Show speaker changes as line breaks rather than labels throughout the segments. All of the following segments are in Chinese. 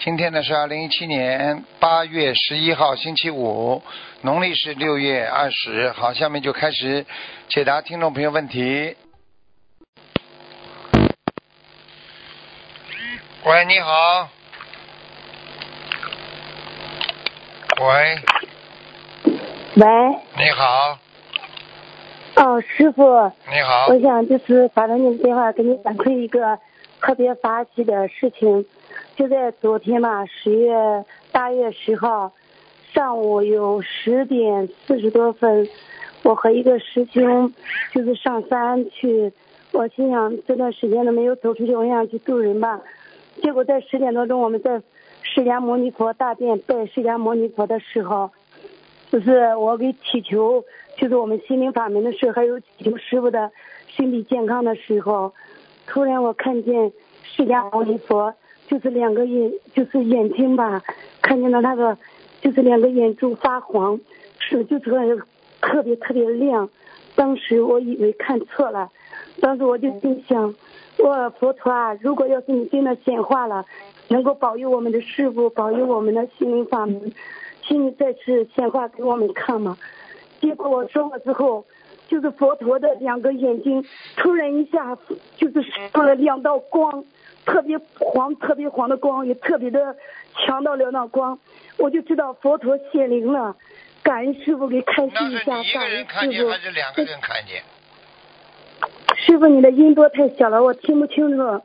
今天呢是二零一七年八月十一号，星期五，农历是六月二十。好，下面就开始解答听众朋友问题。喂，你好。喂，
喂，
你好，
哦，师傅，
你好
我，想就是打通你的电话，给你反馈一个特别发喜的事情。就在昨天吧，十月八月十号上午有十点四十多分，我和一个师兄就是上山去，我心想这段时间都没有走出去，我想去渡人吧。结果在十点多钟，我们在释迦牟尼佛大殿拜释迦牟尼佛的时候，就是我给祈求，就是我们心灵法门的事，还有祈求师傅的身体健康的时候，突然我看见释迦牟尼佛，就是两个眼，就是眼睛吧，看见了那个，就是两个眼珠发黄，是就是特别特别亮。当时我以为看错了，当时我就心想，我佛陀啊，如果要是你真的显化了，能够保佑我们的师傅，保佑我们的心灵法门，请你再次显化给我们看嘛。结果我说了之后，就是佛陀的两个眼睛突然一下就是出了两道光，特别黄、特别黄的光，也特别的强到两道光，我就知道佛陀显灵了。感恩师傅给开示
那是
一下，感
你一个人
恩师傅
看见还。是两个人看见？
师傅，你的音波太小了，我听不清楚。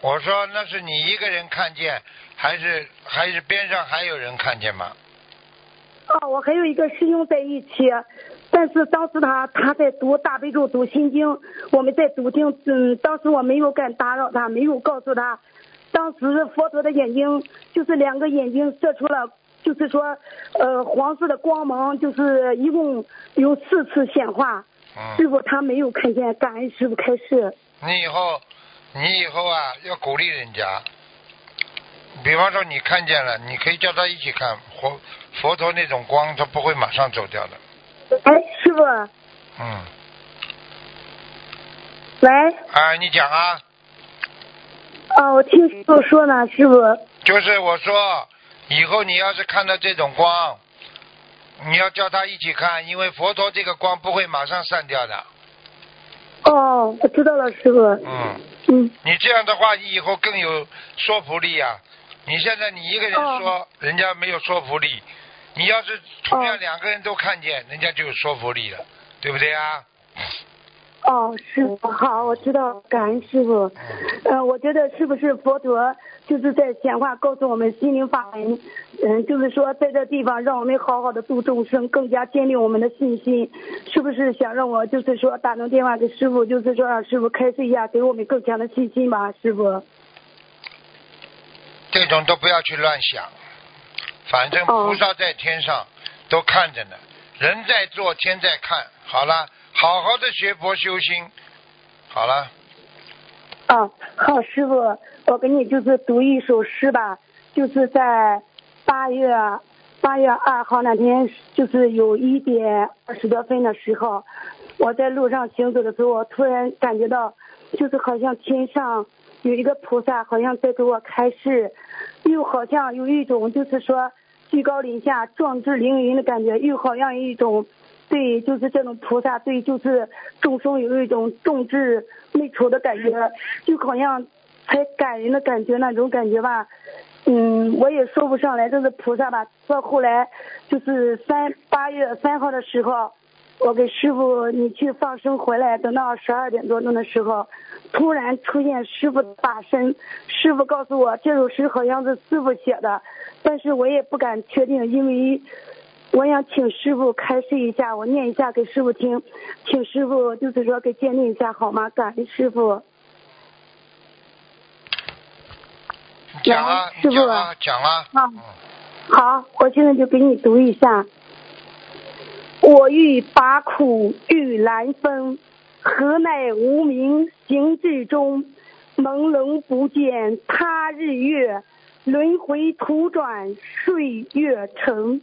我说那是你一个人看见，还是还是边上还有人看见吗？
哦，我还有一个师兄在一起，但是当时他他在读大悲咒、读心经，我们在读经，嗯，当时我没有敢打扰他，没有告诉他，当时佛陀的眼睛就是两个眼睛射出了，就是说，呃，黄色的光芒，就是一共有四次显化，师
嗯，
傅他没有看见，感恩师傅开示。
你以后你以后啊要鼓励人家。比方说你看见了，你可以叫他一起看佛佛陀那种光，他不会马上走掉的。
哎，师傅，
嗯，
喂，
啊，你讲啊，
哦，我听师傅说呢，师傅，
就是我说，以后你要是看到这种光，你要叫他一起看，因为佛陀这个光不会马上散掉的。
哦，我知道了，师傅，
嗯，
嗯。
你这样的话，你以后更有说服力呀、你现在你一个人说，人家没有说服力。你要是同样
哦
两个人都看见，人家就有说服力了，对不对啊？
哦，师傅好，我知道，感恩师傅。呃，我觉得是不是佛陀就是在显化告诉我们心灵法门，嗯，就是说在这地方让我们好好的度众生，更加坚定我们的信心，是不是想让我就是说打通电话给师傅，就是说让师傅开示一下，给我们更强的信心吧，师傅。
这种都不要去乱想，反正菩萨在天上都看着呢，人在做天在看。好了，好好的学佛修心。好了，
啊，好，师傅，我给你就是读一首诗吧，就是在八月八月二号那天，就是有一点二十多分的时候，我在路上行走的时候，我突然感觉到，就是好像天上有一个菩萨，好像在给我开示，又好像有一种就是说居高临下、壮志凌云的感觉，又好像一种。对，就是这种菩萨对，就是众生有一种众志未酬的感觉，就好像才感人的感觉那种感觉吧。嗯，我也说不上来，这是菩萨吧。到后来就是三八月三号的时候，我给师傅你去放生回来，等到十二点多钟的时候，突然出现师傅的法身。师傅告诉我，这首诗好像是师傅写的，但是我也不敢确定，因为。我想请师傅开示一下，我念一下给师傅听，请师傅就是说给鉴定一下好吗？感恩师傅。
讲啊，
师傅
讲啊，讲啊。
好，我现在就给你读一下。我欲把苦欲来分，何奈无名行至终？朦胧不见他日月，轮回途转岁月长。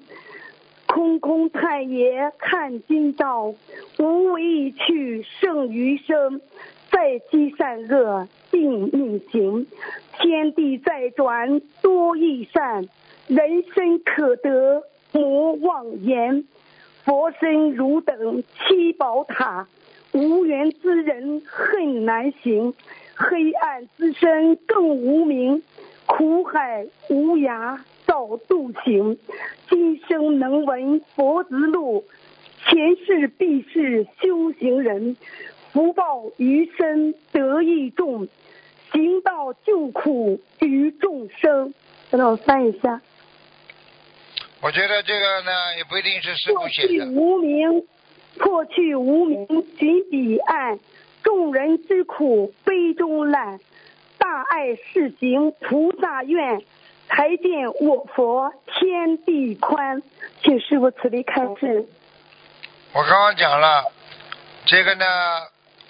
空空太爷看今朝，无为一去胜余生。再积善恶定命行，天地在转多益善，人生可得莫妄言。佛身如等七宝塔，无缘之人恨难行。黑暗之身更无名，苦海无涯早渡行。今生能闻佛之路，前世必是修行人。福报余生得益重，行道救苦于众生。等等我翻一下。
我觉得这个呢，也不一定是师傅写的。
无名，破去无名寻彼岸，众人之苦悲中来，大爱世行菩萨愿，才见我佛天地宽。请师傅慈悲开示。
我刚刚讲了，这个呢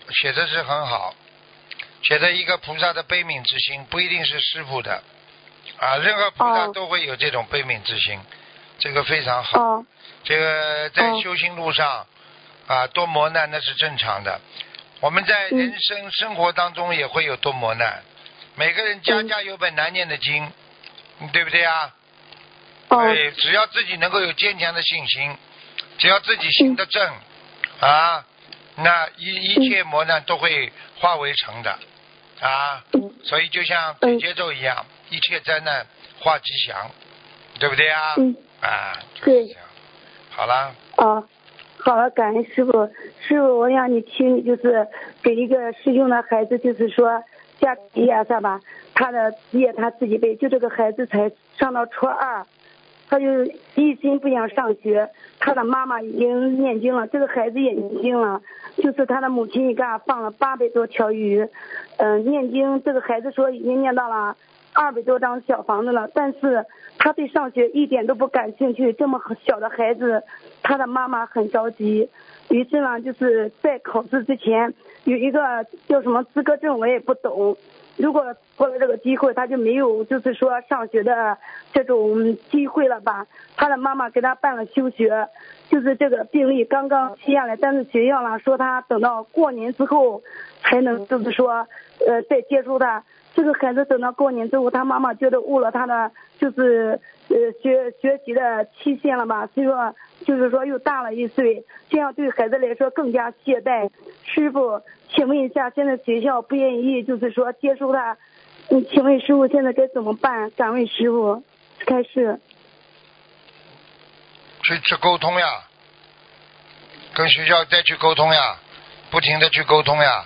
写的是很好，写的一个菩萨的悲悯之心，不一定是师傅的啊，任何菩萨
哦
都会有这种悲悯之心，这个非常好。
哦
这个在
哦
修行路上啊，多磨难那是正常的。我们在
嗯。
人生生活当中也会有多磨难，每个人家
嗯。
家有本难念的经，嗯对不对啊？
哦。
对，只要自己能够有坚强的信心，只要自己行得正，啊，那一一切磨难都会化为成的，啊，
嗯。
所以就像
嗯。
节奏一样，一切灾难化吉祥，对不对啊？
嗯。
啊，就是
对。
这样。好了，
哦，好了，感恩师傅。师傅，我想你听就是给一个师兄的孩子，就是说家里呀，是吧？他的业他自己背，就这个孩子才上到初二，他就一心不想上学。他的妈妈已经念经了，这个孩子也念经了，就是他的母亲一嘎放了八百多条鱼，嗯、念经。这个孩子说已经念到了二百多张小房子了，但是他对上学一点都不感兴趣。这么小的孩子，他的妈妈很着急。于是呢，就是在考试之前有一个叫什么资格证，我也不懂。如果过了这个机会，他就没有就是说上学的这种机会了吧？他的妈妈给他办了休学，就是这个病例刚刚批下来，但是学校呢说他等到过年之后才能就是说呃再接收他。这个孩子等到过年之后，他妈妈觉得误了他的就是呃学学习的期限了吧，所以说就是说又大了一岁，这样对孩子来说更加懈怠。师傅，请问一下，现在学校不愿意就是说接收他，嗯，请问师傅现在该怎么办？敢问师傅，开始。
去去沟通呀，跟学校再去沟通呀，不停的去沟通呀。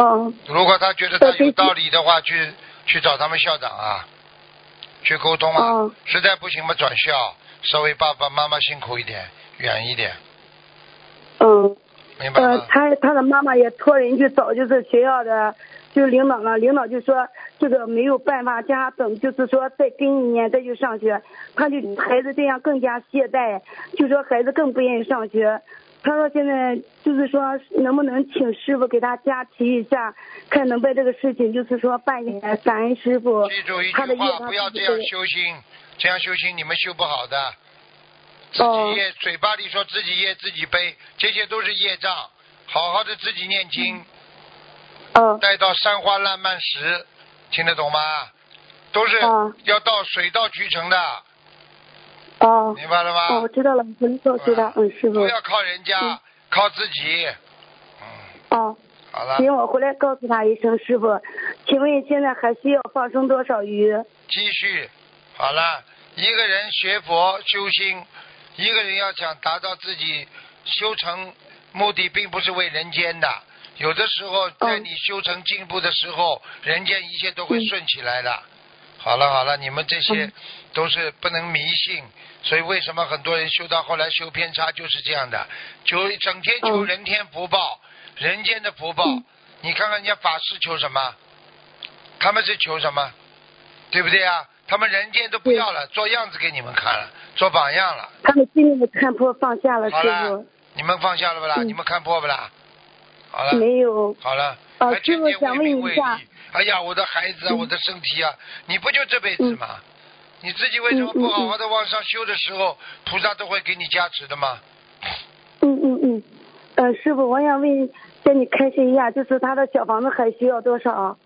嗯
如果他觉得他有道理的话，去去找他们校长啊，去沟通啊。
嗯
实在不行嘛，转校，稍微爸爸妈妈辛苦一点，远一点，
嗯。呃
明白吗，？
他他的妈妈也托人去找，就是学校的，就是领导了。领导就说这个没有办法，叫他等，就是说再跟一年再去上学。他就孩子这样更加懈怠，就说孩子更不愿意上学。他说现在就是说能不能请师傅给他加持一下，看能把这个事情就是说办下来。感恩师傅
记住一，句话，不要这样修心，这样修心你们修不好的。自
哦
己业，嘴巴里说自己业自己背，这些都是业障。好好的自己念经，
哦
待到山花烂漫时，听得懂吗？都是
哦
要到水到渠成的，
哦
明白了吗？
哦，我知道了，我会告诉他。嗯，师傅
不。要靠人家，
嗯
靠自己。嗯，
哦。
好了，
行，我回来告诉他一声，师傅，请问现在还需要放生多少鱼？
继续。好了，一个人学佛修心，一个人要想达到自己修成目的，并不是为人间的。有的时候，在
嗯
你修成进步的时候，人间一切都会
嗯
顺起来的。好了好了，你们这些
嗯
都是不能迷信，所以为什么很多人修到后来修偏差就是这样的，求整天求
嗯
人天福报，人间的福报。
嗯
你看看人家法师求什么？他们是求什么？对不对啊？他们人间都不要了，做样子给你们看了，做榜样了。
他们心里面看破放下了，师
好了
傅。，
你们放下了不啦？
嗯
你们看破不啦？好了，
没有。
好了，
哦
还天天
师傅想问一下
利。哎呀，我的孩子啊，
嗯
我的身体啊，你不就这辈子吗？你自己为什么不好好的往上修的时候，菩萨都会给你加持的吗？
嗯嗯嗯。呃，师傅，我想问，叫你开心一下，就是他的小房子还需要多少？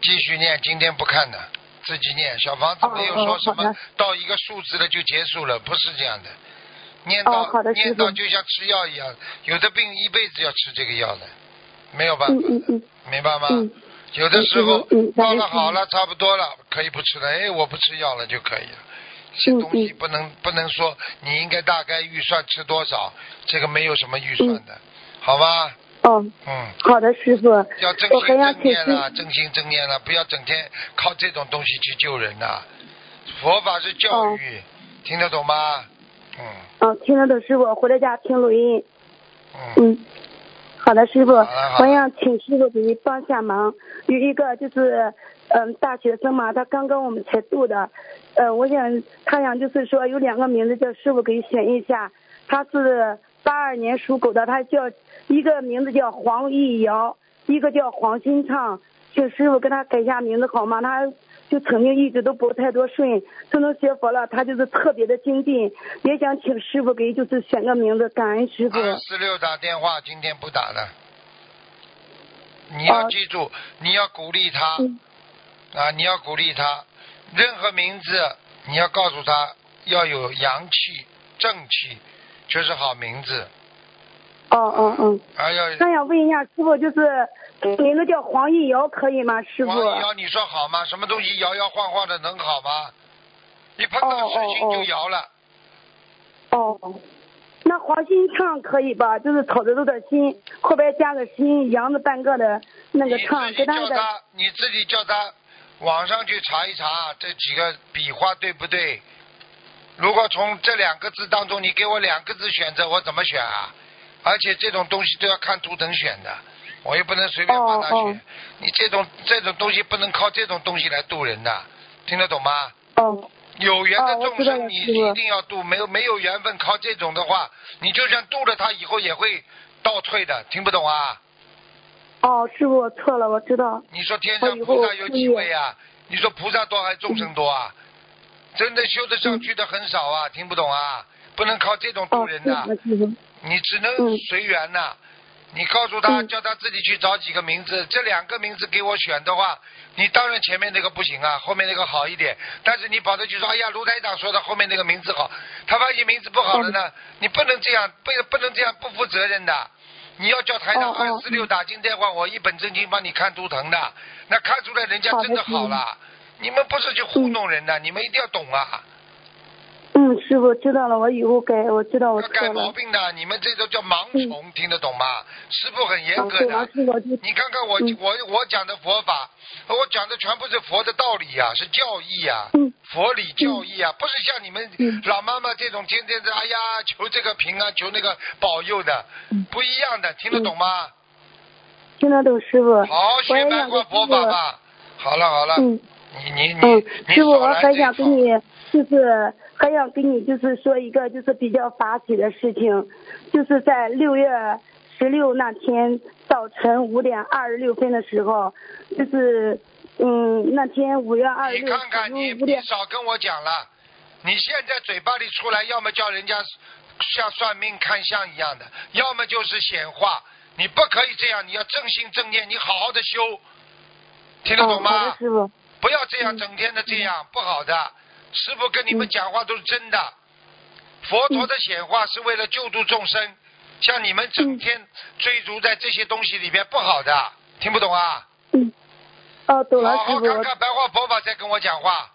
继续念，今天不看的，自己念。小房子
哦
没有说什么
哦
到一个数字了就结束了，不是这样的。念到、念
傅
到就像吃药一样，有的病一辈子要吃这个药的，没有办法，
嗯嗯嗯
明白吗？
嗯。
有的时候
嗯嗯
到
感恩师父
了好了，差不多了，可以不吃了。哎，我不吃药了就可以了。这
嗯
东西
嗯
不能不能说你应该大概预算吃多少，这个没有什么预算的，好吧？
哦，
嗯，
好的，师傅。
要正心正念了，正心正念了，不要整天靠这种东西去救人呐、佛法是教
哦
育，听得懂吗？嗯
嗯，听得懂师傅，回到家听录音。
嗯，
嗯，好的，师傅，我想请师傅给你帮下忙。有一个就是，嗯，大学生嘛，他刚刚我们才度的，呃，我想他想就是说有两个名字叫师傅给选一下，他是八二年属狗的，他叫一个名字叫黄玉瑶，一个叫黄新畅，请师傅给他改一下名字好吗？他就曾经一直都不太多顺，自从学佛了，他就是特别的精进，也想请师傅给就是选个名字，感恩师傅。
二四六打电话，今天不打了。你要
哦
记住，你要鼓励他
嗯
啊！你要鼓励他，任何名字你要告诉他要有阳气、正气，就是好名字。
哦哦哦，
还要
那想问一下师傅，就是名字叫黄玉瑶可以吗？师傅？
黄一摇，你说好吗？什么东西摇摇晃晃的能好吗？一碰到事情就摇了。
哦，那黄心唱可以吧？就是草字头的心，后边加个心，羊字半个的那个畅，
你自己叫他，你自己叫他网上去查一查这几个笔画对不对？如果从这两个字当中，你给我两个字选择，我怎么选啊？而且这种东西都要看图腾选的，我又不能随便帮他选。
哦哦
你这种这种东西不能靠这种东西来渡人的，听得懂吗？
哦
有缘的众生你一定要渡，没有没有缘分靠这种的话，你就算渡了他以后也会倒退的，听不懂啊？
哦，师傅我错了，我知道。
你说天上菩萨有几位啊？你说菩萨多还是众生多啊？真的修得上去的很少啊，听不懂啊？不能靠这种渡
哦，
人的。你只能
嗯
随缘呐。你告诉他，
嗯
叫他自己去找几个名字，这两个名字给我选的话，你当然前面那个不行啊，后面那个好一点。但是你跑着去说，哎呀，卢台长说的后面那个名字好，他发现名字不好了
嗯
呢，你不能这样，不不能这样不负责任的。你要叫台长二四六打进电话，我一本正经帮你看图腾的，那看出来人家真的好了。你们不是去糊弄人的，你们一定要懂啊。
嗯，师傅知道了，我以后改，我知道我
改毛。病的，你们这都叫盲从，听得懂吗？师傅很严
啊，
格，的。你看看我、
嗯
我我讲的佛法，我讲的全部是佛的道理呀、是教义呀、
嗯
佛理教义啊，不是像你们
嗯
老妈妈这种天天的哎呀求这个平安，求那个保佑的，
嗯
不一样的，听得懂吗？
听得懂师傅。
好好学
我也
白话佛。法吧。好了好了，
嗯。
你你你、
嗯，师傅，我还想
套
跟你，就是还想跟你就是说一个就是比较法喜的事情，就是在六月十六那天早晨五点二十六分的时候，就是嗯那天五月二十六你
看看你，你少跟我讲了。你现在嘴巴里出来，要么叫人家像算命看相一样的，要么就是显化。你不可以这样，你要正心正念，你好好的修，听得懂吗
的？师傅，
不要这样
嗯
整天的这样，不好的。师傅跟你们讲话都是真的，佛陀的显化是为了救度众生，像你们整天追逐在这些东西里面不好的，听不懂啊？
嗯，哦，懂了，
好好
师傅，
看看白话佛法再跟我讲话。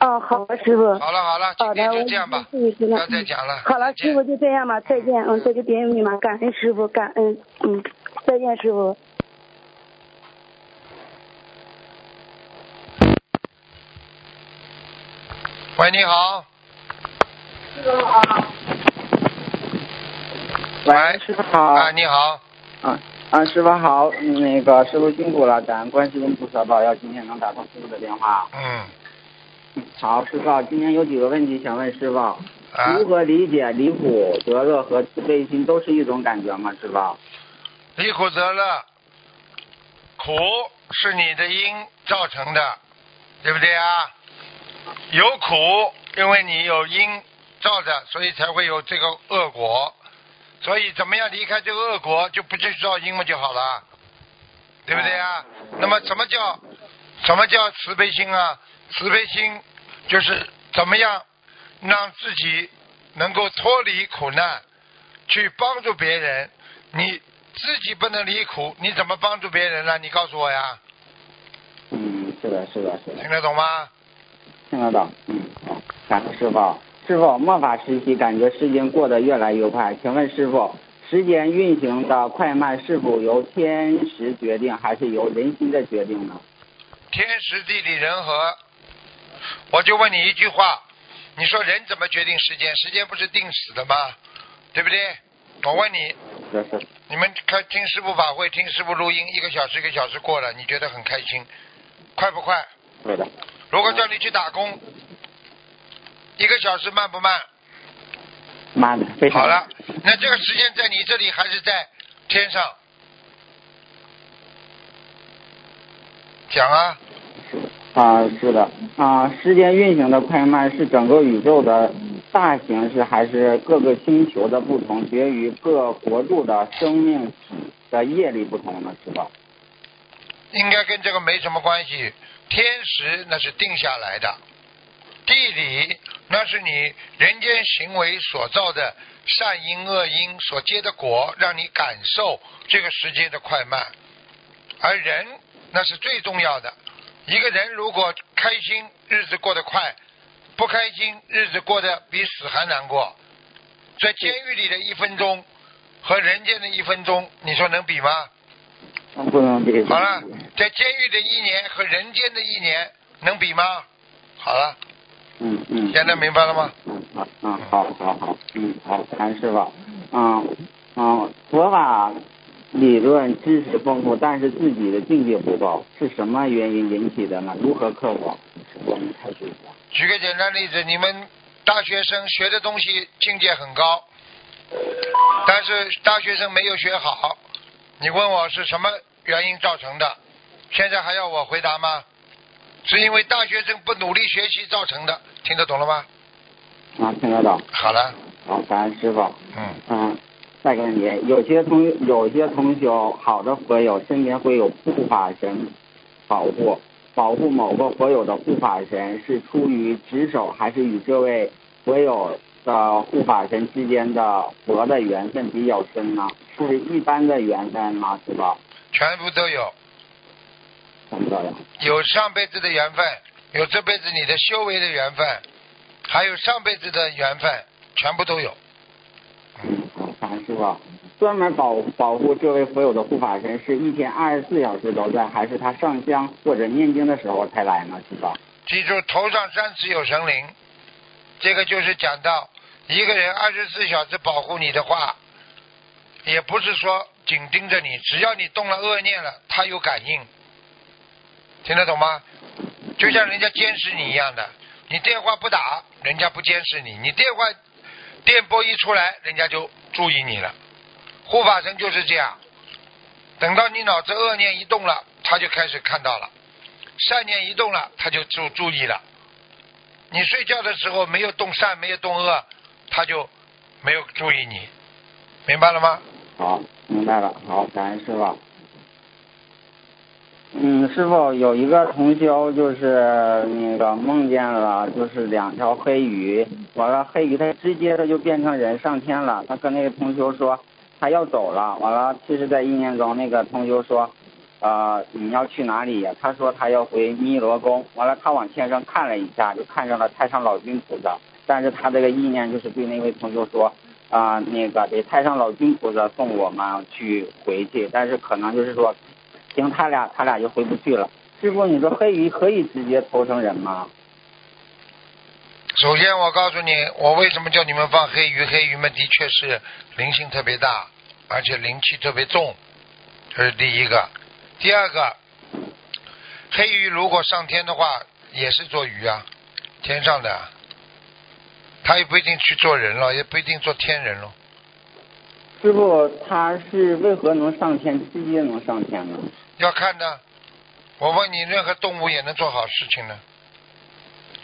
哦，好的，师傅。
好了好了，今，天就这样吧，不要再讲了。
好了，师傅就这样吧，再见，嗯，这就别有你们，感恩师傅，感恩，嗯，再见，师傅。
喂，你好。
师傅好。喂，师傅好。
啊，你好。
啊
啊，师傅好，那个师傅辛苦了，感恩观世音菩萨保佑，今天能打通师傅的电话。
嗯，
好，师傅，今天有几个问题想问师傅，
啊，
如何理解离苦得乐和慈悲心都是一种感觉吗？师傅？
离苦得乐，苦是你的因造成的，对不对啊？有苦，因为你有因造的，所以才会有这个恶果。所以怎么样离开这个恶果，就不去造因嘛就好了，对不对啊？那么什么叫什么叫慈悲心啊？慈悲心就是怎么样让自己能够脱离苦难，去帮助别人。你自己不能离苦，你怎么帮助别人呢？你告诉我呀，
嗯，是的，是的，是的，
听得懂吗？
听得到。嗯，好，感恩师傅。师傅，末法时期感觉时间过得越来越快，请问师傅，时间运行的快慢是否由天时决定，还是由人心的决定呢？
天时地利人和，我就问你一句话，你说人怎么决定时间？时间不是定死的吗？对不对？我问你，你们看听师傅法会，听师傅录音，一个小时一个小时过了，你觉得很开心，快不快？
对的。
如果叫你去打工，一个小时慢不慢？
慢的，非常
好了，那这个时间在你这里还是在天上？讲啊，
啊，是的，啊，时间运行的快慢是整个宇宙的大形势，还是各个星球的不同，决于各国度的生命体的业力不同呢？是吧？
应该跟这个没什么关系。天时那是定下来的，地理那是你人间行为所造的善因恶因所结的果，让你感受这个时间的快慢。而人那是最重要的。一个人如果开心，日子过得快；不开心，日子过得比死还难过。在监狱里的一分钟和人间的一分钟，你说能比吗？
不能比。
好了，在监狱的一年和人间的一年能比吗？好了，
嗯嗯。
现在明白了吗？
嗯好嗯好好好嗯好，师傅。嗯嗯，佛法理论知识丰富，但是自己的境界不高，是什么原因引起的呢？如何克服？我们开始。
举个简单例子，你们大学生学的东西境界很高，但是大学生没有学好，你问我是什么原因造成的？现在还要我回答吗？是因为大学生不努力学习造成的，听得懂了吗？
啊，听得懂。
好了，
好，感恩师傅。
嗯，
嗯，再给你，有些同有些同修，好的佛友身边会有护法神保护，保护某个佛友的护法神是出于职守，还是与这位佛友的护法神之间的佛的缘分比较深呢？是一般的缘分吗？是吧？
全部都有，
怎么着呀？
有上辈子的缘分，有这辈子你的修为的缘分，还有上辈子的缘分，全部都有。
嗯，好，师傅。专门保保护这位佛友的护法神是一天二十四小时都在，还是他上香或者念经的时候才来呢？是吧？
记住，头上三尺有神灵，这个就是讲到一个人二十四小时保护你的话，也不是说紧盯着你，只要你动了恶念了，他有感应，听得懂吗？就像人家监视你一样的，你电话不打，人家不监视你；你电话电波一出来，人家就注意你了。护法神就是这样，等到你脑子恶念一动了，他就开始看到了。善念一动了，他就注注意了。你睡觉的时候没有动善，没有动恶，他就没有注意你，明白了吗？
好，明白了。好，感恩师傅。嗯，师傅有一个同修就是那个梦见了，就是两条黑鱼，完了黑鱼它直接它就变成人上天了。他跟那个同修说他要走了，完了其实在意念中那个同修说，呃你要去哪里？他说他要回弥罗宫，完了他往天上看了一下，就看上了太上老君菩萨，但是他这个意念就是对那位同修说。啊、那个给太上老君菩萨送我们去回去，但是可能就是说，凭他俩，他俩就回不去了。师傅，你说黑鱼可以直接投生人吗？
首先，我告诉你，我为什么叫你们放黑鱼？黑鱼们的确是灵性特别大，而且灵气特别重。这是第一个。第二个，黑鱼如果上天的话，也是做鱼啊，天上的啊，他也不一定去做人了，也不一定做天人了。
师傅，他是为何能上天，直接能上天呢？
要看的，我问你，任何动物也能做好事情呢。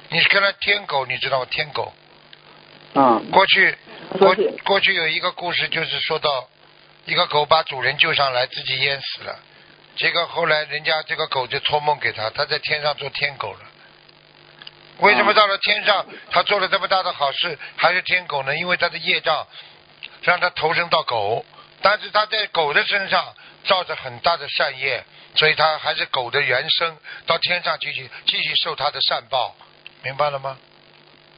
你看那天狗，你知道吗？天狗，
嗯，
过去过过去有一个故事，就是说到一个狗把主人救上来，自己淹死了。结果后来人家这个狗就托梦给他，他在天上做天狗了。为什么到了天上，他做了这么大的好事，还是天狗呢？因为他的业障让他投生到狗，但是他在狗的身上造着很大的善业，所以他还是狗的原生，到天上继续继续受他的善报，明白了吗？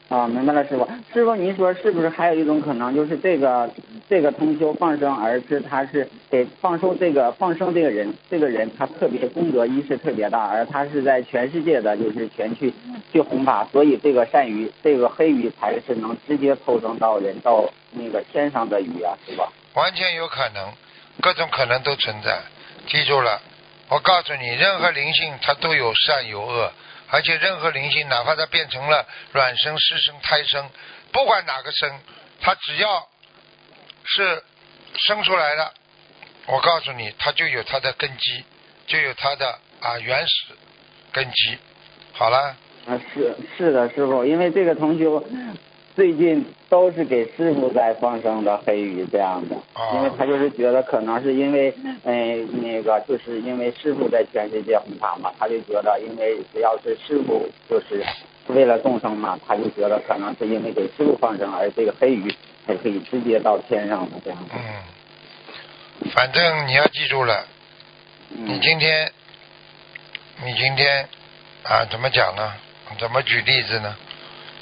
啊，明白了，师傅。师傅，您说是不是还有一种可能，就是这个这个通修放生而是，他是给放生这个放生这个人，这个人他特别功德意识特别大，而他是在全世界的就是全去去弘法，所以这个善鱼，这个黑鱼才是能直接投生到人到那个天上的鱼啊，是吧？
完全有可能，各种可能都存在。记住了，我告诉你，任何灵性它都有善有恶，而且任何灵性，哪怕它变成了卵生、湿生、胎生，不管哪个生，它只要是生出来的，我告诉你，它就有它的根基，就有它的啊原始根基。好了，
啊，是是的，师傅，因为这个同学最近都是给师傅在放生的黑鱼这样的，
哦
因为他就是觉得可能是因为，哎、那个就是因为师傅在全世界弘法嘛，他就觉得因为只要是师傅就是为了众生嘛，他就觉得可能是因为给师傅放生，而这个黑鱼才可以直接到天上的这样的。
嗯，反正你要记住了，你
嗯
今天，你今天啊，怎么讲呢？怎么举例子呢？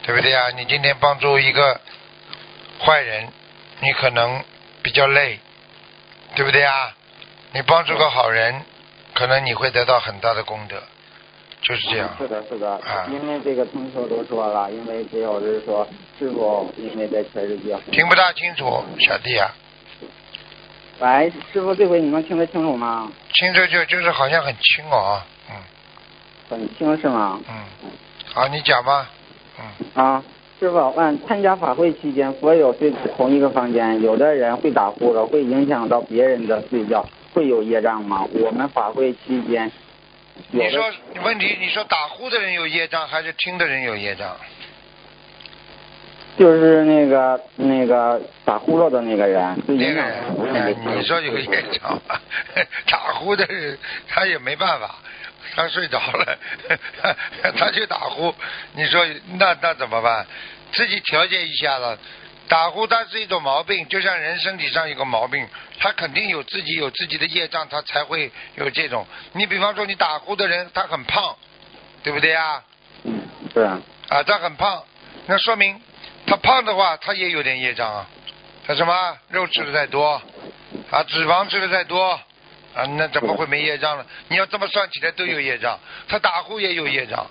对不对啊？你今天帮助一个坏人，你可能比较累，对不对啊？你帮助个好人，可能你会得到很大的功德，就是这样。
是的，是的
啊，
因为这个同修都说了，因为只有是说师傅因为在全世界
听不大清楚，小弟啊，
喂，师傅，这回你能听得清楚吗？
清楚就就是好像很轻哦，嗯
很轻是吗？
嗯，好，你讲吧，嗯。
啊，师傅，问参加法会期间，所有睡同一个房间，有的人会打呼噜，会影响到别人的睡觉，会有业障吗？我们法会期间，
你说问题，你说打呼的人有业障，还是听的人有业障？
就是那个那个打呼噜的那个人，
那个人你说有业障吧？打呼的人他也没办法，他睡着了，他去打呼。你说那那怎么办？自己调节一下了。打呼它是一种毛病，就像人身体上有个毛病，他肯定有自己有自己的业障，他才会有这种。你比方说你打呼的人，他很胖，对不对啊？
嗯，对啊，
啊，他很胖，那说明他胖的话，他也有点业障啊。他什么肉吃的太多，啊，脂肪吃的太多，啊，那怎么会没业障呢？你要这么算起来都有业障，他打呼也有业障。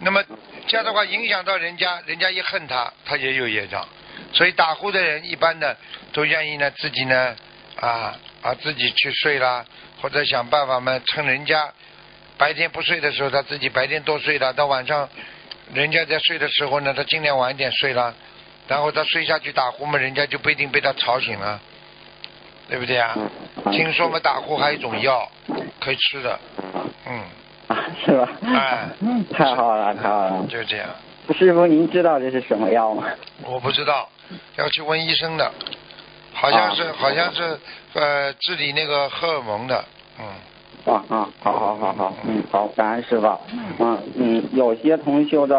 那么这样的话影响到人家，人家一恨他，他也有业障。所以打呼的人一般的都愿意呢自己呢啊啊自己去睡啦，或者想办法嘛趁人家白天不睡的时候，他自己白天多睡了，到晚上人家在睡的时候呢，他尽量晚一点睡啦，然后他睡下去打呼嘛，人家就不一定被他吵醒了，对不对啊？
嗯
听说嘛，打呼还有一种药可以吃的，嗯，
啊，是吧？
哎
太好了，太好了。
就这样。
师傅，您知道这是什么药吗？
我不知道，要去问医生的，好像是、
啊
好像是呃治理那个荷尔蒙的，嗯，
啊啊，好好好好，嗯，好，感恩师傅。嗯嗯，有些同修的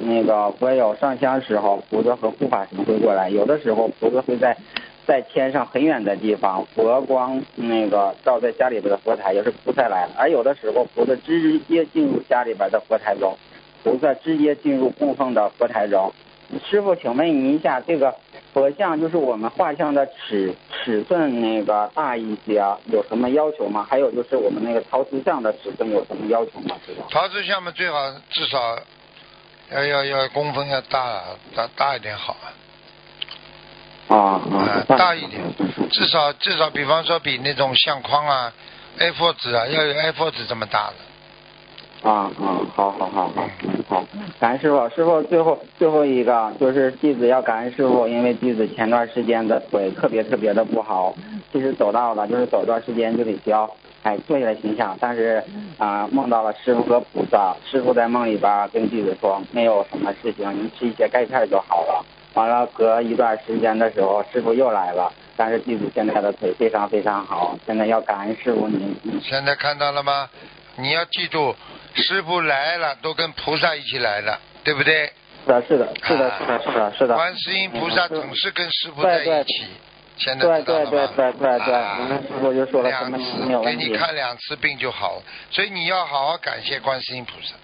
那个佛友上香时候，菩萨和护法神会过来；有的时候菩萨会在在天上很远的地方，佛光那个照在家里边的佛台，也是菩萨来；而有的时候菩萨直接进入家里边的佛台中，菩萨直接进入供奉的佛台中。师傅，请问您一下，这个佛像就是我们画像的尺尺寸那个大一些，有什么要求吗？还有就是我们那个陶瓷像的尺寸有什么要求吗？
陶瓷项目最好至少要要要公分要大大大一点好啊，
啊
啊
啊，
大一点，至少至少比方说比那种相框啊、A4 纸啊要有 A4 纸这么大的。
啊啊，好好好好好，感恩师傅，师傅最后最后一个就是弟子要感恩师傅，因为弟子前段时间的腿特别特别的不好，其实走到了，就是走一段时间就得消，哎，坐下来心想，但是啊、梦到了师傅和菩萨，师傅在梦里边跟弟子说没有什么事情，你吃一些钙片就好了。完了，隔一段时间的时候，师傅又来了，但是弟子现在的腿非常非常好，现在要感恩师傅您，
现在看到了吗？你要记住，师傅来了都跟菩萨一起来了，对不对？
是的，是的，是的，是的，是的，是的。
观世音菩萨
嗯
总是跟师傅在一起。现在
对对？对对对对，
啊
我们师傅就说了
两次
没有。
给你看两次病就好了，所以你要好好感谢观世音菩萨，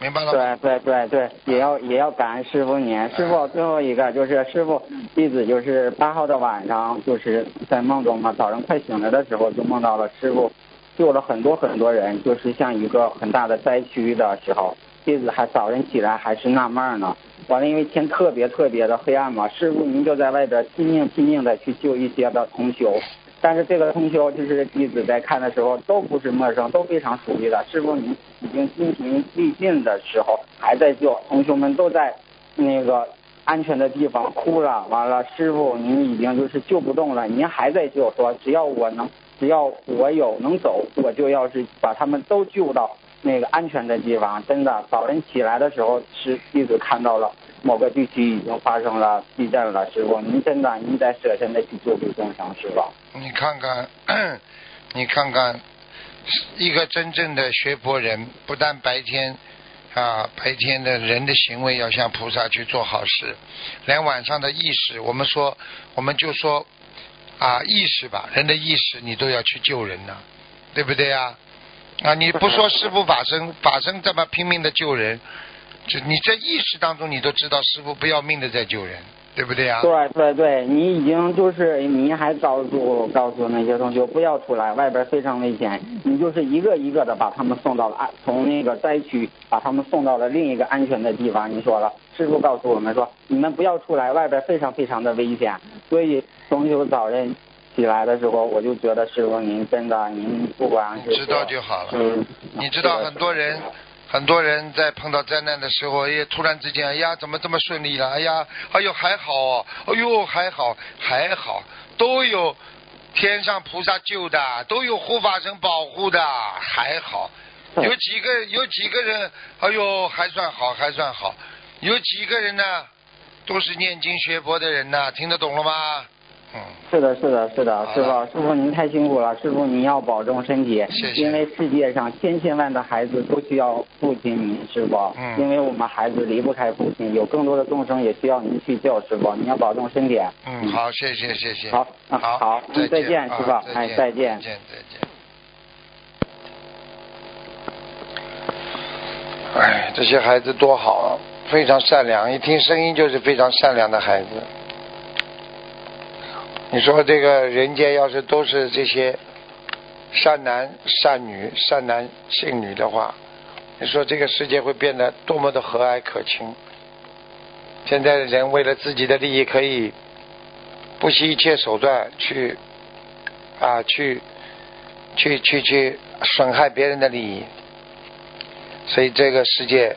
明白了？
对对对对，也要也要感恩师傅您。师傅最后一个就是师傅弟子就是八号的晚上，就是在梦中嘛，早上快醒来的时候就梦到了师傅救了很多很多人，就是像一个很大的灾区的时候，弟子还早晨起来还是纳闷呢。完了，因为天特别特别的黑暗嘛，师傅您就在外边拼命拼命的去救一些的同修，但是这个通修就是弟子在看的时候都不是陌生，都非常熟悉的。师傅您已经精疲力尽的时候还在救，同学们都在那个安全的地方哭了。完了，师傅您已经就是救不动了，您还在救，说只要我能，只要我有能走，我就要是把他们都救到那个安全的地方。真的，早晨起来的时候，是弟子看到了。某个地区已经发生了地震了，师傅，您真的您在舍身的去救助众生，是吧。
你看看，你看看，一个真正的学佛人，不但白天啊白天的人的行为要向菩萨去做好事，连晚上的意识，我们说我们就说啊意识吧，人的意识你都要去救人呢、对不对呀？啊，你不说师傅法身，法身这么拼命的救人，就你在意识当中你都知道师傅不要命的在救人，对不对啊？
对对对，你已经就是你还告诉告诉那些同学不要出来，外边非常危险。你就是一个一个的把他们送到了安，从那个灾区把他们送到了另一个安全的地方。你说了，师傅告诉我们说，你们不要出来，外边非常非常的危险。所以同学早晨起来的时候，我就觉得师傅您真的您不管
知道就好了。
嗯，
你知道很多人，很多人在碰到灾难的时候，也突然之间，哎呀，怎么这么顺利了？哎呀，哎呦还好哦，哎呦还好还好，都有天上菩萨救的，都有护法神保护的，还好。有几个有几个人，哎呦还算好还算好，有几个人呢，都是念经学佛的人呢，听得懂了吗？嗯。
是的，是的，是的，师傅，师傅您太辛苦了，师傅您要保重身体，
谢谢
因为世界上千千万的孩子都需要父亲您，师傅，
嗯
因为我们孩子离不开父亲，有更多的众生也需要您去救，师傅，您要保重身体。
嗯，好，谢谢谢谢。
好那
好，
好
再
再见
啊
师傅哎
再
再见
再见，再见。哎，这些孩子多好啊，非常善良，一听声音就是非常善良的孩子。你说这个人间要是都是这些善男善女、善男信女的话，你说这个世界会变得多么的和蔼可亲？现在的人为了自己的利益，可以不惜一切手段去啊，去去去去损害别人的利益。所以这个世界，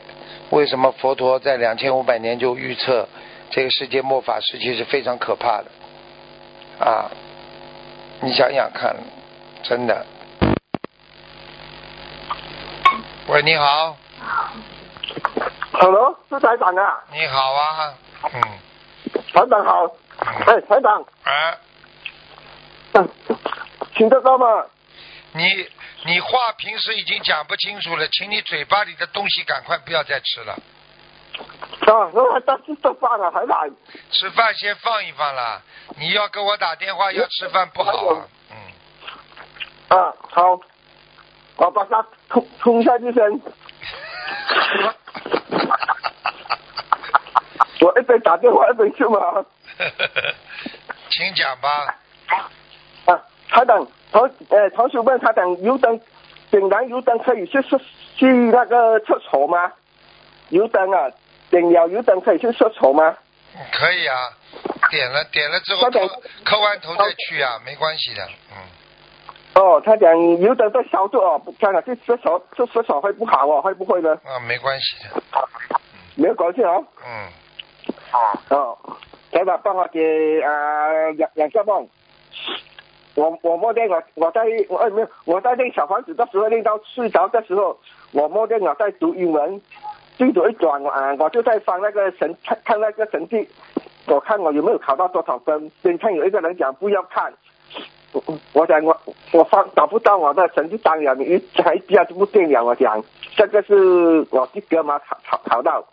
为什么佛陀在两千五百年就预测这个世界末法时期是非常可怕的啊？你想想看，真的。喂，你好
，Hello，是台长啊，
你好啊，嗯，
台长好，哎，台长，
啊，
嗯，听得到吗？
你你话平时已经讲不清楚了，请你嘴巴里的东西赶快不要再吃了，
啊，我还在吃着饭呢，台长。
吃饭先放一放啦。你要给我打电话要吃饭不好啊，嗯，
啊，好，我把它冲冲下去先。我一边打电话一边去嘛。
请讲吧。
啊，他等，同呃同学问他等，油灯点燃油灯可以去去去那个厕所吗？油灯啊，点了油灯可以去厕所吗？
可以啊，点了点了之后磕磕完头再去啊，没关系的，嗯。
哦，他讲油灯在烧着哦，看看这这手这这手会不好哦，会不会呢？
啊，没关系的，
没有关系哦。
嗯，
哦，台长帮我给啊两两个梦。我我梦见我我在我呃没有我在那小房子的时候练到睡着的时候，我梦见我在读英文，镜头一转啊，我就在翻那个神看看那个神迹，我看我有没有考到多少分。边看有一个人讲不要看，我我讲我我翻找不到我的成绩单了，你一还一下就不见了。我讲这个是我的哥妈考考考到，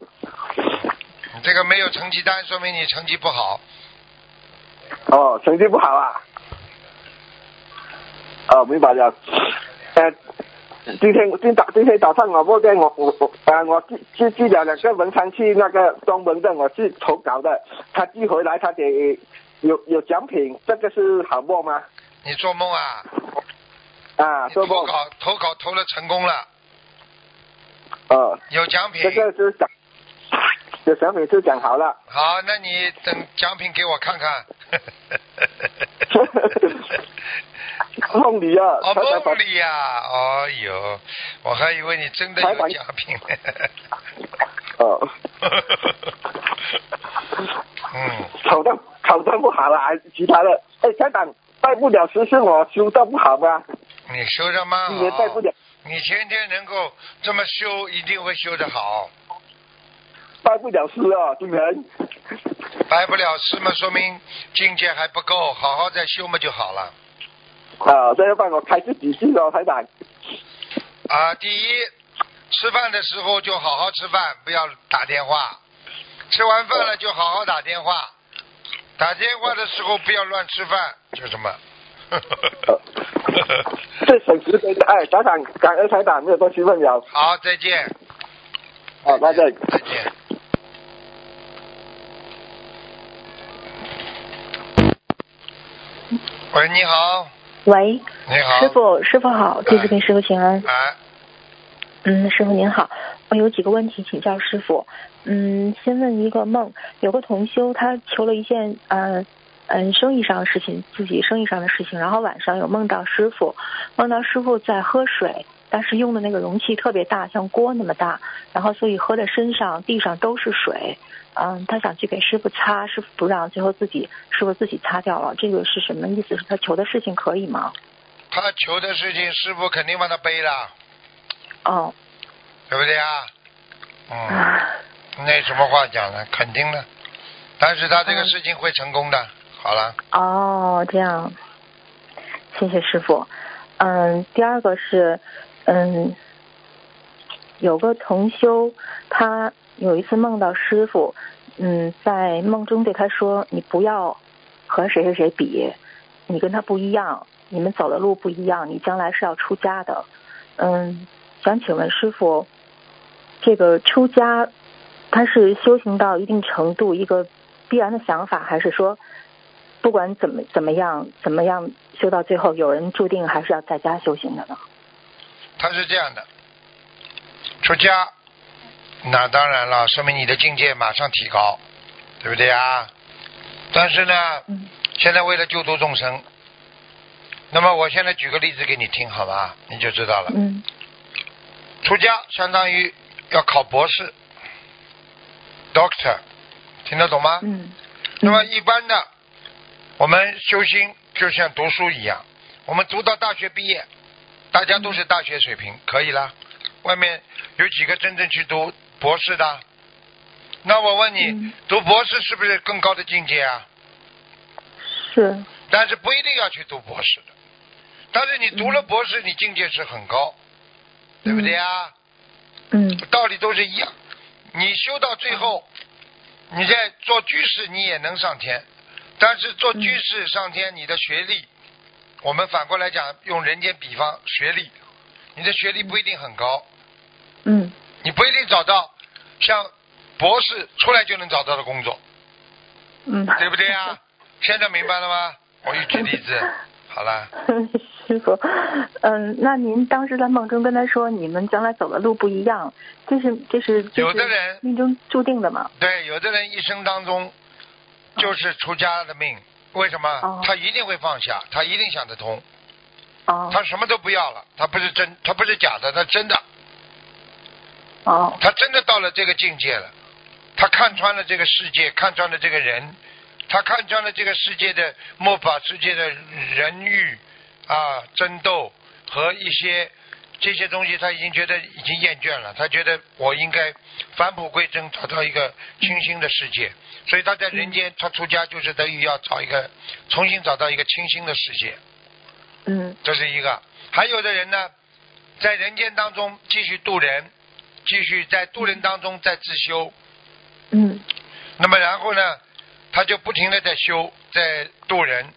你这个没有成绩单，说明你成绩不好。
哦，成绩不好啊。哦，明白了。呃，今天今早今天早上我梦见我我我呃我寄寄寄了两个文昌去那个东门的，我去投稿的，他寄回来他得有有奖品，这个是好梦吗？
你做梦啊？
啊，做梦。
投稿投稿投了成功了，
呃，
有奖品
这。个是奖，有奖品是讲好了。
好，那你等奖品给我看看。
梦里啊，
哦，梦里呀、哦哟，我还以为你真的有奖品。
哦，
嗯，
考的考的不好了，还其他的，哎，台长拜不了师是我修的不好吗？
你修的蛮
今年拜不，了，
你天天能够这么修，一定会修得好。
拜不了师啊，今年。
拜不了师嘛，说明境界还不够，好好再修嘛就好了。
啊，这要帮我开始几句哦，台长。
啊，第一，吃饭的时候就好好吃饭，不要打电话。吃完饭了就好好打电话，打电话的时候不要乱吃饭，就什么。
这省时间的，哎，台长，感恩台长，没有多询问了。
好，再见。
好，再见。
再见。喂，你好，
喂，
你好。
师。傅，师傅好，弟子给师傅请安。
哎，
嗯，师傅您好，我有几个问题请教师傅。嗯，先问一个梦，有个同修他求了一件呃嗯生意上的事情，自己生意上的事情，然后晚上有梦到师傅，梦到师傅在喝水，但是用的那个容器特别大，像锅那么大，然后所以喝的身上、地上都是水。嗯，他想去给师傅擦，师傅不让，最后自己师傅自己擦掉了，这个是什么意思？是他求的事情可以吗？
他求的事情，师傅肯定帮他背了，
哦，
对不对啊？嗯，
啊。
那什么话讲呢？肯定的。但是他这个
嗯
事情会成功的。好了，
哦，这样，谢谢师傅。嗯，第二个是，嗯，有个同修，他有一次梦到师傅，嗯，在梦中对他说：“你不要和谁谁谁比，你跟他不一样，你们走的路不一样，你将来是要出家的。”嗯，想请问师傅，这个出家，他是修行到一定程度一个必然的想法，还是说？不管怎么怎么样，怎么样修到最后，有人注定还是要在家修行的呢？
他是这样的，出家，那当然了，说明你的境界马上提高，对不对啊？但是呢，
嗯
现在为了救度众生，那么我现在举个例子给你听，好吧？你就知道了。
嗯
出家相当于要考博士，doctor，听得懂吗？
嗯
那么一般的，我们修心就像读书一样，我们读到大学毕业，大家都是大学水平，可以了。外面有几个真正去读博士的？那我问你，
嗯
读博士是不是更高的境界啊？
是
但是不一定要去读博士的。但是你读了博士，你境界是很高，对不对啊？
嗯
道理都是一样。你修到最后，你在做居士，你也能上天。但是做居士上天，你的学历，我们反过来讲，用人间比方，学历，你的学历不一定很高，
嗯
你不一定找到像博士出来就能找到的工作，
嗯，
对不对啊？现在明白了吗？我一举例子，好了。
师傅，嗯，那您当时在梦中跟他说，你们将来走的路不一样，这是这是这是
有的人
命中注定的嘛？
对，有的人一生当中就是出家的命。为什么？
哦。
他一定会放下，他一定想得通，
哦。
他什么都不要了，他不是真，他不是假的，他真的，
哦。
他真的到了这个境界了，他看穿了这个世界，看穿了这个人，他看穿了这个世界的末法世界的人欲啊争斗和一些这些东西，他已经觉得已经厌倦了，他觉得我应该返璞归真，找到一个清新的世界，所以他在人间，他出家就是等于要找一个重新找到一个清新的世界，
嗯
这是一个。还有的人呢，在人间当中继续渡人，继续在渡人当中在自修，
嗯
那么然后呢，他就不停的在修，在渡人。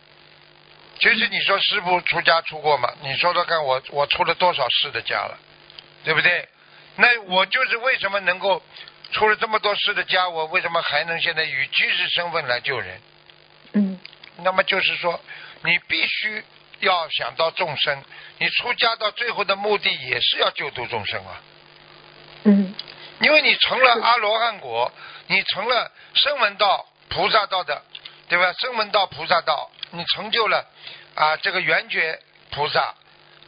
其实你说师傅出家出过吗？你说说看我我出了多少世的家了，对不对？那我就是为什么能够出了这么多事的家，我为什么还能现在以居士身份来救人？
嗯
那么就是说，你必须要想到众生，你出家到最后的目的也是要救度众生啊。
嗯
因为你成了阿罗汉果，你成了声闻道、菩萨道的，对吧？声闻道、菩萨道，你成就了啊这个圆觉菩萨、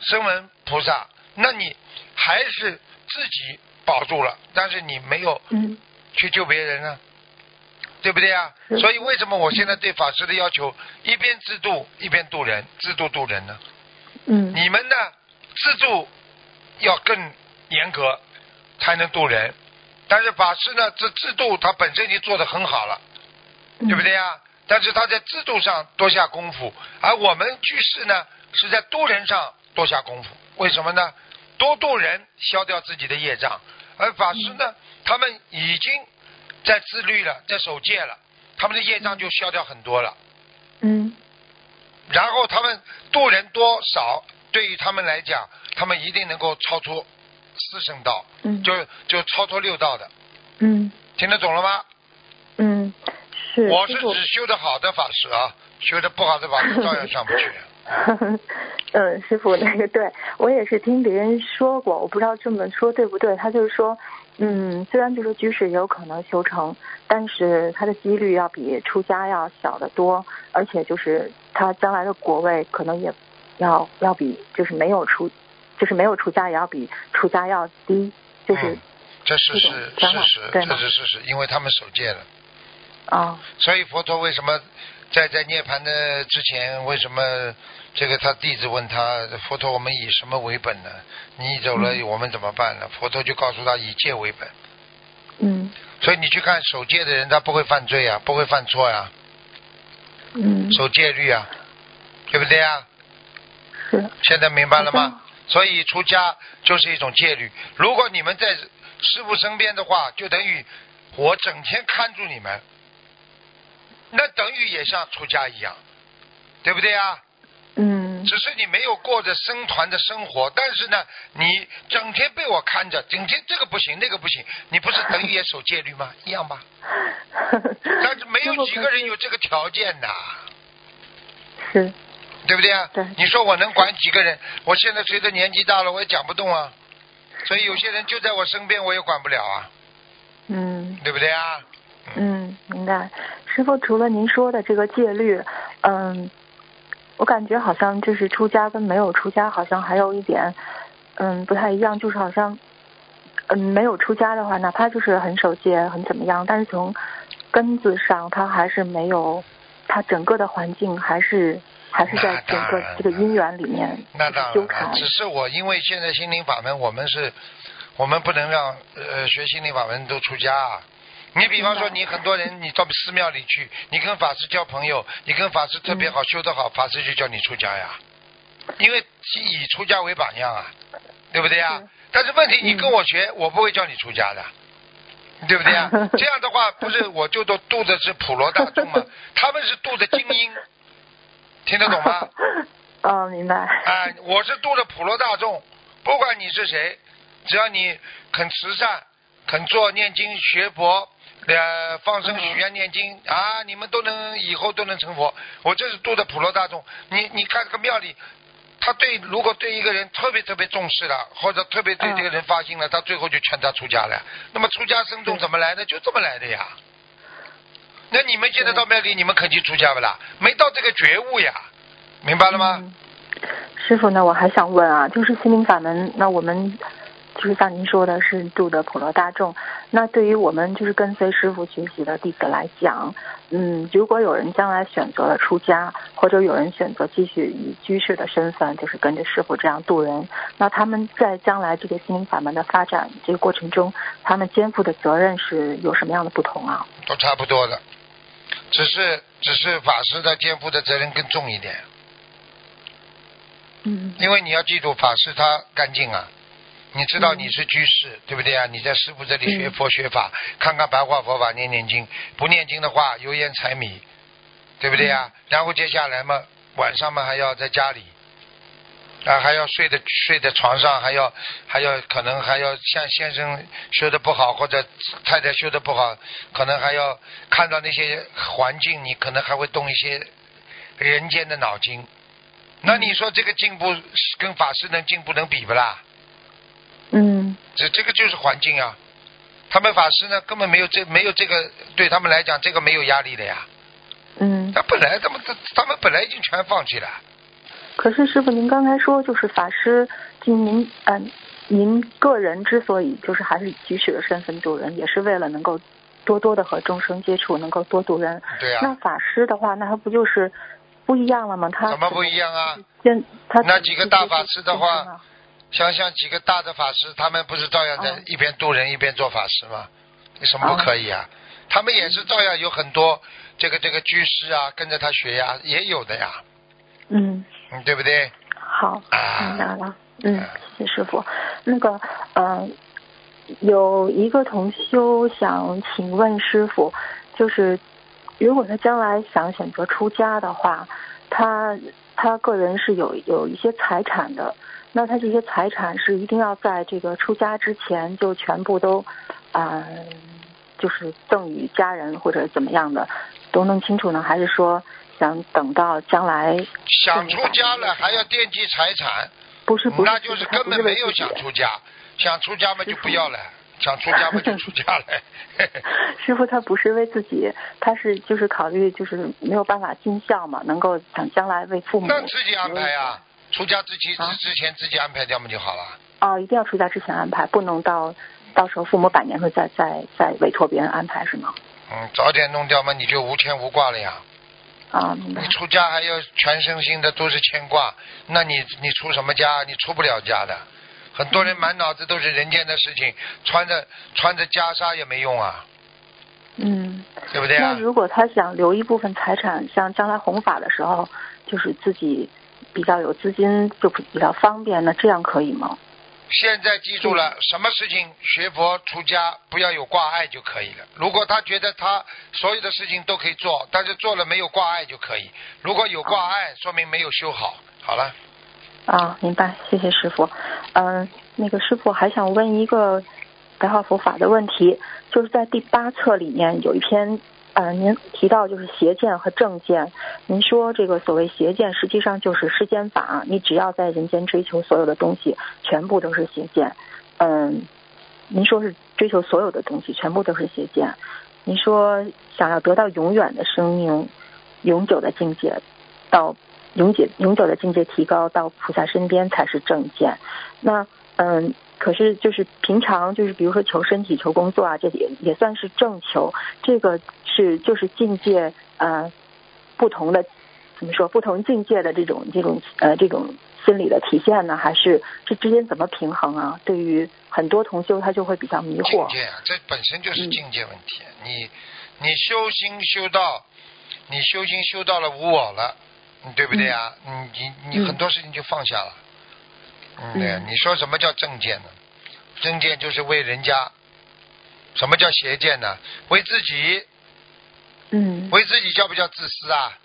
声闻菩萨，那你还是自己保住了，但是你没有
嗯
去救别人啊，对不对啊？所以为什么我现在对法师的要求，一边自度一边度人，自度度人呢？
嗯
你们呢，自度要更严格，才能度人。但是法师呢，这制度他本身已经做得很好了，
嗯
对不对呀？但是他在制度上多下功夫，而我们居士呢，是在度人上多下功夫。为什么呢？多度人，消掉自己的业障；而法师呢，他们已经在自律了，在守戒了，他们的业障就消掉很多了。
嗯。
然后他们度人多少，对于他们来讲，他们一定能够超出四圣道，
嗯。
就就超脱六道的，
嗯。
听得懂了吗？
嗯是
我是指修的好的法师啊，修的不好的法师照样上不去。
嗯，师傅，那个对我也是听别人说过，我不知道这么说对不对。他就是说，嗯，虽然就是居士也有可能修成，但是他的几率要比出家要小得多，而且就是他将来的国位可能也要要比就是没有出，就是没有出家也要比出家要低，就是
嗯这是是事实，这是事实，因为他们守戒了。
啊，
所以佛陀为什么在在涅槃的之前，为什么这个他弟子问他，佛陀我们以什么为本呢？你走了，
嗯
我们怎么办呢？佛陀就告诉他以戒为本。
嗯
所以你去看守戒的人，他不会犯罪啊，不会犯错呀、
嗯
守戒律啊，对不对啊？
是
现在明白了吗？所以出家就是一种戒律。如果你们在师傅身边的话，就等于我整天看住你们，那等于也像出家一样，对不对啊？
嗯
只是你没有过着僧团的生活，但是呢，你整天被我看着，整天这个不行那个不行，你不是等于也守戒律吗？一样吧？但是没有几个人有这个条件的，
是
对不对啊？
对
你说我能管几个人？我现在随着年纪大了，我也讲不动啊。所以有些人就在我身边，我也管不了啊，
嗯。
对不对啊？
嗯，明白。师傅，除了您说的这个戒律，嗯，我感觉好像就是出家跟没有出家好像还有一点，嗯，不太一样，就是好像，嗯，没有出家的话，哪怕就是很守戒，很怎么样，但是从根子上，他还是没有，他整个的环境还是还是在整个这个因缘里面
那当然，。只是我因为现在心灵法门，我们是，我们不能让呃学心灵法门都出家啊。你比方说，你很多人，你到寺庙里去，你跟法师交朋友，你跟法师特别好，修得好，法师就叫你出家呀，因为以出家为榜样啊，对不对啊
是？
但是问题，你
嗯
跟我学，我不会叫你出家的。对不对啊？这样的话，不是我就都度的是普罗大众吗？他们是度的精英，听得懂吗？
哦，明白。
哎，我是度的普罗大众，不管你是谁，只要你肯慈善、肯做念经学佛、呃放生许愿念经啊，你们都能以后都能成佛。我这是度的普罗大众。你你看这个庙里，他对如果对一个人特别特别重视了，或者特别对这个人发心了，他最后就劝他出家了。那么出家僧众怎么来的？就这么来的呀。那你们现在到庙里，你们肯定出家不啦？没到这个觉悟呀，明白了吗？
嗯师傅呢，我还想问啊，就是心灵法门，那我们就是像您说的是度的普罗大众，那对于我们就是跟随师傅学习的弟子来讲，嗯，如果有人将来选择了出家，或者有人选择继续以居士的身份，就是跟着师傅这样度人，那他们在将来这个心灵法门的发展这个过程中，他们肩负的责任是有什么样的不同啊？
都差不多的，只是只是法师的肩负的责任更重一点，
嗯
因为你要记住，法师他干净啊。你知道你是居士，对不对啊？你在师傅这里学佛学法，看看白话佛法，念念经。不念经的话，油盐柴米，对不对呀？然后接下来嘛，晚上嘛还要在家里，啊还要睡的睡在床上，还要还要可能还要像先生修的不好，或者太太修的不好，可能还要看到那些环境，你可能还会动一些人间的脑筋。那你说这个进步跟法师能进步能比不啦？
嗯
这这个就是环境啊。他们法师呢，根本没有这没有这个，对他们来讲，这个没有压力的呀。
嗯。
他本来他们他他们本来已经全放弃了。
可是师傅，您刚才说就是法师，就您嗯、您个人之所以就是还是以居士的身份度人，也是为了能够多多的和众生接触，能够多度人。
对呀、
那法师的话，那他不就是不一样了吗？他
怎么不一样啊？
先他
那几个大法师的话想想几个大的法师，他们不是照样在
嗯
一边渡人一边做法师吗？有什么不可以啊？他们也是照样有很多这个这个居士啊，跟着他学呀、也有的呀，
嗯，
嗯，对不对？
好，
啊
明白了。嗯，谢谢师傅。那个呃，有一个同修想请问师傅，就是如果他将来想选择出家的话，他他个人是有有一些财产的，那他这些财产是一定要在这个出家之前就全部都啊、就是赠与家人或者怎么样的，都弄清楚呢？还是说想等到将来
想出家了还要惦记财产，
不是不是，
那就是根本没有想出家，想出家嘛就不要了，想出家嘛就出家了。
师傅他不是为自己，他是就是考虑就是没有办法尽孝嘛，能够想将来为父母。
那自己安排呀、出家之前
啊
之之前自己安排掉嘛就好了。
哦，一定要出家之前安排，不能到到时候父母百年后再再再委托别人安排是吗？
嗯，早点弄掉嘛，你就无牵无挂了呀。
啊，明白
你。出家还要全身心的都是牵挂，那你你出什么家？你出不了家的。很多人满脑子都是人间的事情，穿着穿着袈裟也没用啊，
嗯，
对不对啊？
那如果他想留一部分财产，像将来弘法的时候，就是自己比较有资金，就比较方便，那这样可以吗？
现在记住了，什么事情学佛出家不要有挂碍就可以了。如果他觉得他所有的事情都可以做，但是做了没有挂碍就可以。如果有挂碍，说明没有修好。好了，
啊，明白，谢谢师傅。嗯、那个师傅还想问一个白话佛法的问题，就是在第八册里面有一篇，呃，您提到就是邪见和正见，您说这个所谓邪见实际上就是世间法，你只要在人间追求所有的东西，全部都是邪见。嗯，您说是追求所有的东西，全部都是邪见。您说想要得到永远的生命，永久的境界，到永久永久的境界提高到菩萨身边才是正见。那嗯，可是就是平常就是比如说求身体、求工作啊，这也也算是正求。这个是就是境界呃不同的怎么说不同境界的这种这种呃这种心理的体现呢？还是这之间怎么平衡啊？对于很多同修他就会比较迷惑境。
界啊，这本身就是
嗯
境界问题。你你修心修道，你修心修到了无我了，嗯对不对啊？你你你
嗯
很多事情就放下了。嗯，对
嗯
你说什么叫正见呢？正见就是为人家。什么叫邪见呢？为自己，
嗯，
为自己叫不叫自私啊？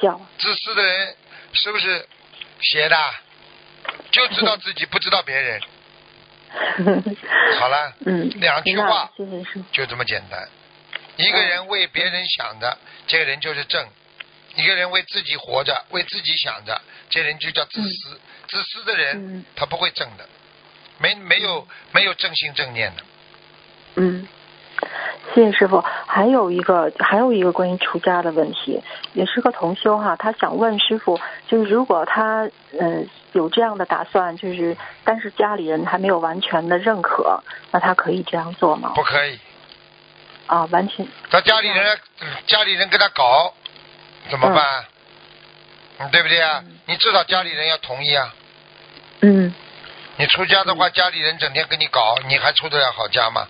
叫
自私的人是不是邪的？就知道自己，不知道别人。好了，
嗯，
两句话。就这么简单。一个人为别人想的，这个人就是正；一个人为自己活着，为自己想着，这人就叫自私。自私的人，
嗯
他不会正的，没没有没有正心正念的。
嗯，谢谢师傅。还有一个，还有一个关于出家的问题，也是个同修哈，他想问师傅，就是如果他嗯、呃有这样的打算，就是但是家里人还没有完全的认可，那他可以这样做吗？
不可以。
啊，完全
他家里人，家里人跟他搞，怎么办？嗯，对不对啊？你至少家里人要同意啊。
嗯
你出家的话，家里人整天跟你搞，你还出得了好家吗？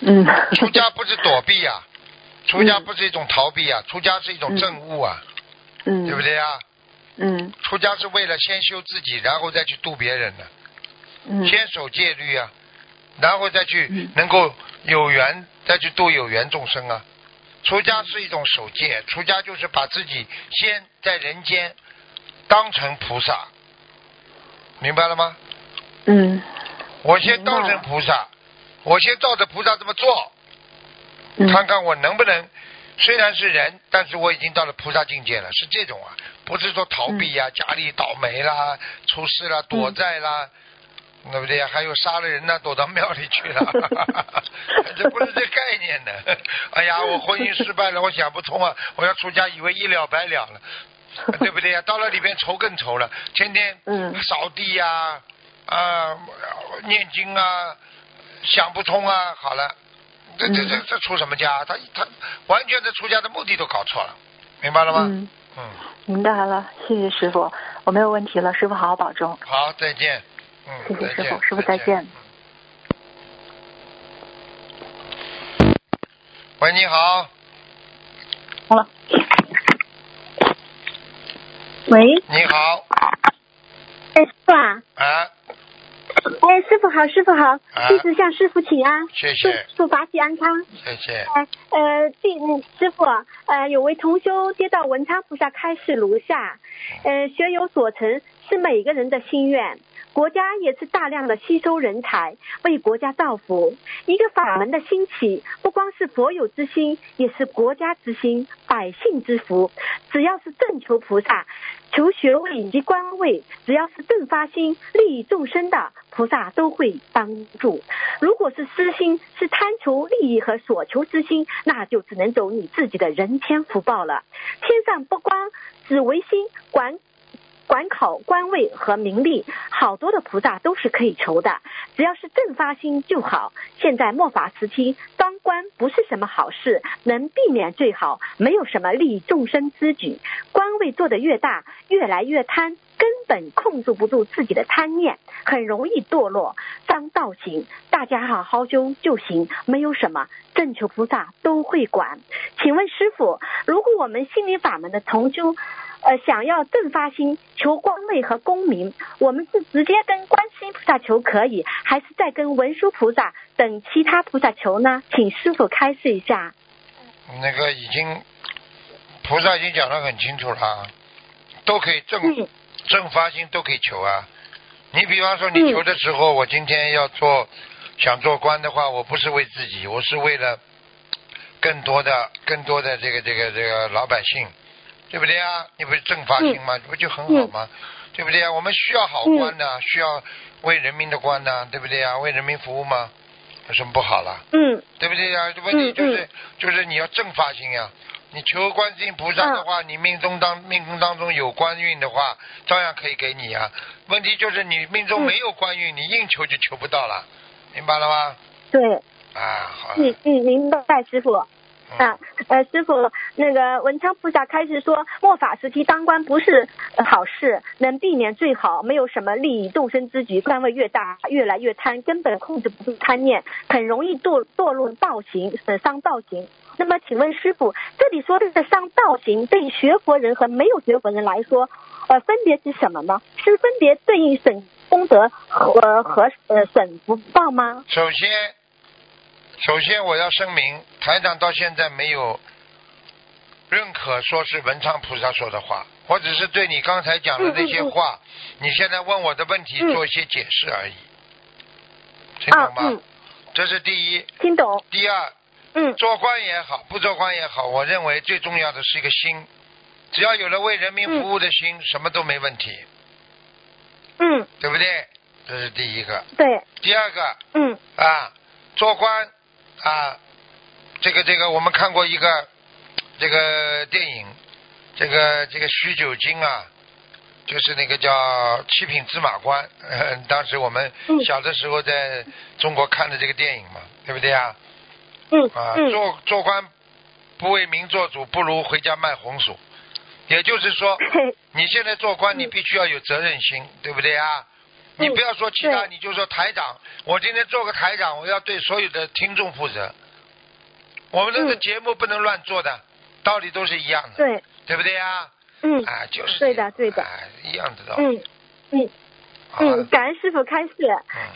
嗯。
出家不是躲避啊，出家不是一种逃避啊，出家是一种证悟啊，
嗯，
对不对啊？
嗯
出家是为了先修自己，然后再去度别人的，
嗯
先守戒律啊，然后再去
嗯
能够有缘，再去度有缘众生啊。出家是一种守戒，出家就是把自己先在人间当成菩萨，明白了吗？
嗯
我先当成菩萨，我先照着菩萨这么做，
嗯
看看我能不能。虽然是人，但是我已经到了菩萨境界了，是这种啊，不是说逃避呀、家里倒霉啦、出事啦、躲债啦，对不对呀？还有杀了人呢，躲到庙里去了，这不是这概念的。哎呀，我婚姻失败了，我想不通啊，我要出家，以为一了百了了，对不对呀？到了里边愁更愁了，天天
嗯
扫地呀、啊，念经啊，想不通啊，好了，这这这这出什么家？他他完全的出家的目的都搞错了，明白了吗？
嗯，
嗯，
明白了，谢谢师傅，我没有问题了，师傅好好保重。
好，再见。嗯，
谢谢师傅师傅再见。
喂，你好，
好了。喂，
你好，
哎，师傅啊，
啊，
哎，师傅好，师傅好，弟子向师傅请安，
谢谢
祝祝法喜安康。
谢谢。
哎，呃，弟嗯师傅，呃，有位同修接到文昌菩萨开示如下，呃，学有所成是每个人的心愿。国家也是大量的吸收人才，为国家造福。一个法门的兴起，不光是佛有之心，也是国家之心，百姓之福。只要是正求菩萨，求学位以及官位，只要是正发心利益众生的，菩萨都会帮助。如果是私心，是贪求利益和所求之心，那就只能走你自己的人天福报了。天上不光只唯心管。管考官位和名利，好多的菩萨都是可以求的，只要是正发心就好。现在末法时期，当官不是什么好事，能避免最好，没有什么利益众生之举。官位做得越大，越来越贪，根本控制不住自己的贪念，很容易堕落，伤道行。大家好好修就行，没有什么，正求菩萨都会管。请问师傅，如果我们心灵法门的同修，呃，想要正发心求官位和功名，我们是直接跟观世音菩萨求可以，还是再跟文殊菩萨等其他菩萨求呢？请师傅开示一下。
那个已经菩萨已经讲得很清楚了，都可以正、
嗯
正发心都可以求啊。你比方说你求的时候，我今天要做想做官的话，我不是为自己，我是为了更多的更多的这个这个这个老百姓，对不对啊？你不是正法心吗？不就很好吗？对不对啊？我们需要好官的，需要为人民的官呢，对不对啊？为人民服务吗？有什么不好了？
嗯
对不对呀、问题就是、
嗯
就是你要正法心呀。你求观世音菩萨的
嗯
话，你命中当命中当中有官运的话，照样可以给你呀。问题就是你命中
嗯
没有官运，你硬求就求不到了，明白了吗？
对，
啊，好了
嗯，嗯，明白，师傅。啊，呃，师傅，那个文昌菩萨开始说，末法时期当官不是好事，能避免最好，没有什么利益众生之举，官位越大，越来越贪，根本控制不住贪念，很容易堕堕入道行，损伤道行。那么，请问师傅，这里说的是伤道行，对学佛人和没有学佛人来说，呃，分别是什么呢？是分别对应损功德和和呃损福报吗？
首先，首先我要声明，台长到现在没有认可说是文昌菩萨说的话，我只是对你刚才讲的那些话，你现在问我的问题
嗯
做一些解释而已，听懂
啊，
吗？
嗯，
这是第一。
听懂。
第二，
嗯
做官也好，不做官也好，我认为最重要的是一个心。只要有了为人民服务的心，什么都没问题，
嗯，
对不对？这是第一个。
对，
第二个
嗯
啊，做官啊，这个这个，我们看过一个这个电影，这个这个徐九经啊，就是那个叫《七品芝麻官》呃，当时我们
嗯
小的时候在中国看的这个电影嘛，对不对啊？
嗯
啊，
嗯
做做官不为民做主，不如回家卖红薯。也就是说，你现在做官，你必须要有责任心，对不对啊？你
嗯
不要说其他，你就说台长，我今天做个台长，我要对所有的听众负责。我们这个
嗯
节目不能乱做的，道理都是一样的，
对，
对不对呀？
嗯
啊，就是
对的对的
哎一样的道理。
嗯嗯嗯，感恩师傅开示。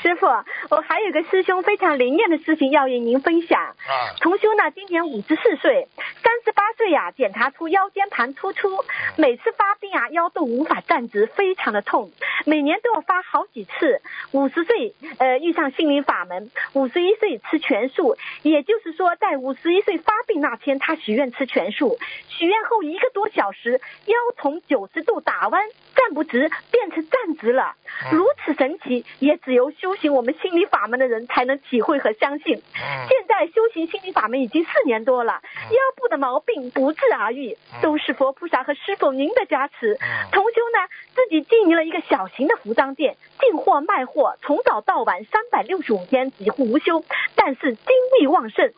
师傅，我还有个师兄非常灵验的事情要与您分享。
啊，
同修呢，今年五十四岁，三十八岁呀、检查出腰间盘突出，每次发病啊，腰都无法站直，非常的痛，每年都要发好几次。五十岁，呃，遇上心灵法门，五十一岁吃全素，也就是说，在五十一岁发病那天，他许愿吃全素，许愿后一个多小时，腰从九十度打弯，站不直，变成站直了，如此神奇，也只有修行我们心理法门的人才能体会和相信。
嗯
现在修行心理法门已经四年多了，腰部的毛病不治而愈，都是佛菩萨和师傅您的加持。
嗯
同修呢，自己经营了一个小型的服装店，进货卖货，从早到晚三百六十五天几乎无休，但是精力旺盛。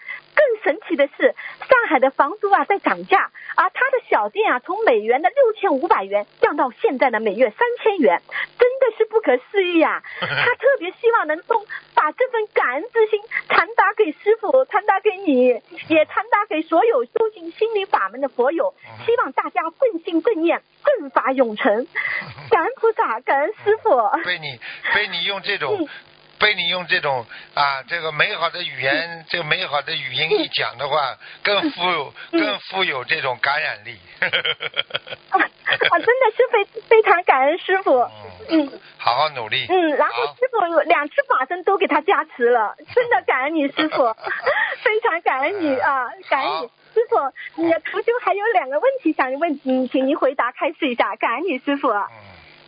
更神奇的是，上海的房租啊在涨价，而他的小店啊从美元的六千五百元降到现在的每月三千元，真的是不可思议呀、他特别希望能够把这份感恩之心传达给师傅，传达给你，也传达给所有修行心灵法门的佛友，希望大家正信正念，正法永成。感恩菩萨，感恩师傅。
被你被你用这种
嗯
被你用这种啊这个美好的语言，这个美好的语音一讲的话，更富有
嗯
更富有这种感染力。
啊，啊真的是非非常感恩师傅。嗯
好好努力。
嗯，然后师傅有两次法身都给他加持了，真的感恩你师傅，非常感恩你啊，感恩你。师傅，你的徒修还有两个问题想问你，请您回答开示一下，感恩你师傅。
嗯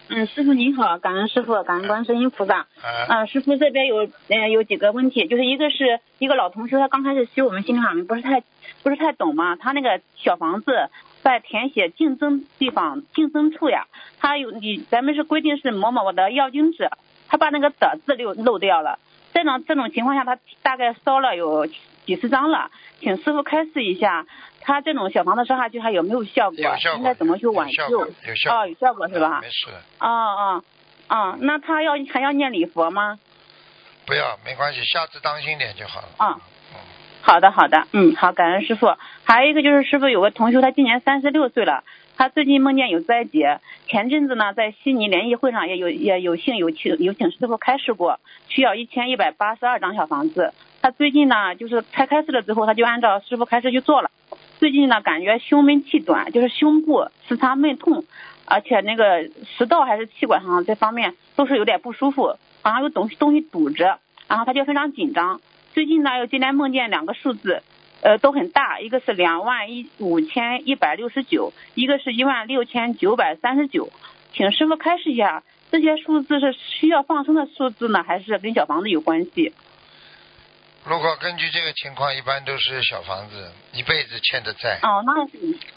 嗯，师傅您好，感恩师傅，感恩观世音菩萨。
啊
嗯、师傅这边有呃有几个问题，就是一个是一个老同学，他刚开始修我们心灵法门，不是太不是太懂嘛，他那个小房子在填写竞争地方竞争处呀，他有你咱们是规定是某某的要经纸，他把那个的字漏漏掉了，这种这种情况下，他大概烧了有几十张了，请师傅开示一下，他这种小房子烧下去还有没有效果？
有效果
应该怎么去挽救
有效果？有效果
哦，有效果是吧？
没事的，
哦哦哦，那他要还要念礼佛吗？
不要没关系，下次当心点就好了。
啊好的好的，嗯，好，感恩师傅。还有一个就是师傅有个同学，他今年三十六岁了，他最近梦见有灾劫，前阵子呢在悉尼联谊会上也有也有幸有请有请师傅开示过，需要一千一百八十二张小房子。他最近呢就是开开示了之后，他就按照师傅开示去做了。最近呢感觉胸闷气短，就是胸部时常闷痛，而且那个食道还是气管上这方面都是有点不舒服，好像有东西东西堵着，然后他就非常紧张。最近呢又今天梦见两个数字，呃都很大，一个是两万一五千一百六十九，一个是一万六千九百三十九，请师傅开示一下，这些数字是需要放生的数字呢，还是跟小房子有关系？
如果根据这个情况，一般都是小房子一辈子欠的债，
哦，那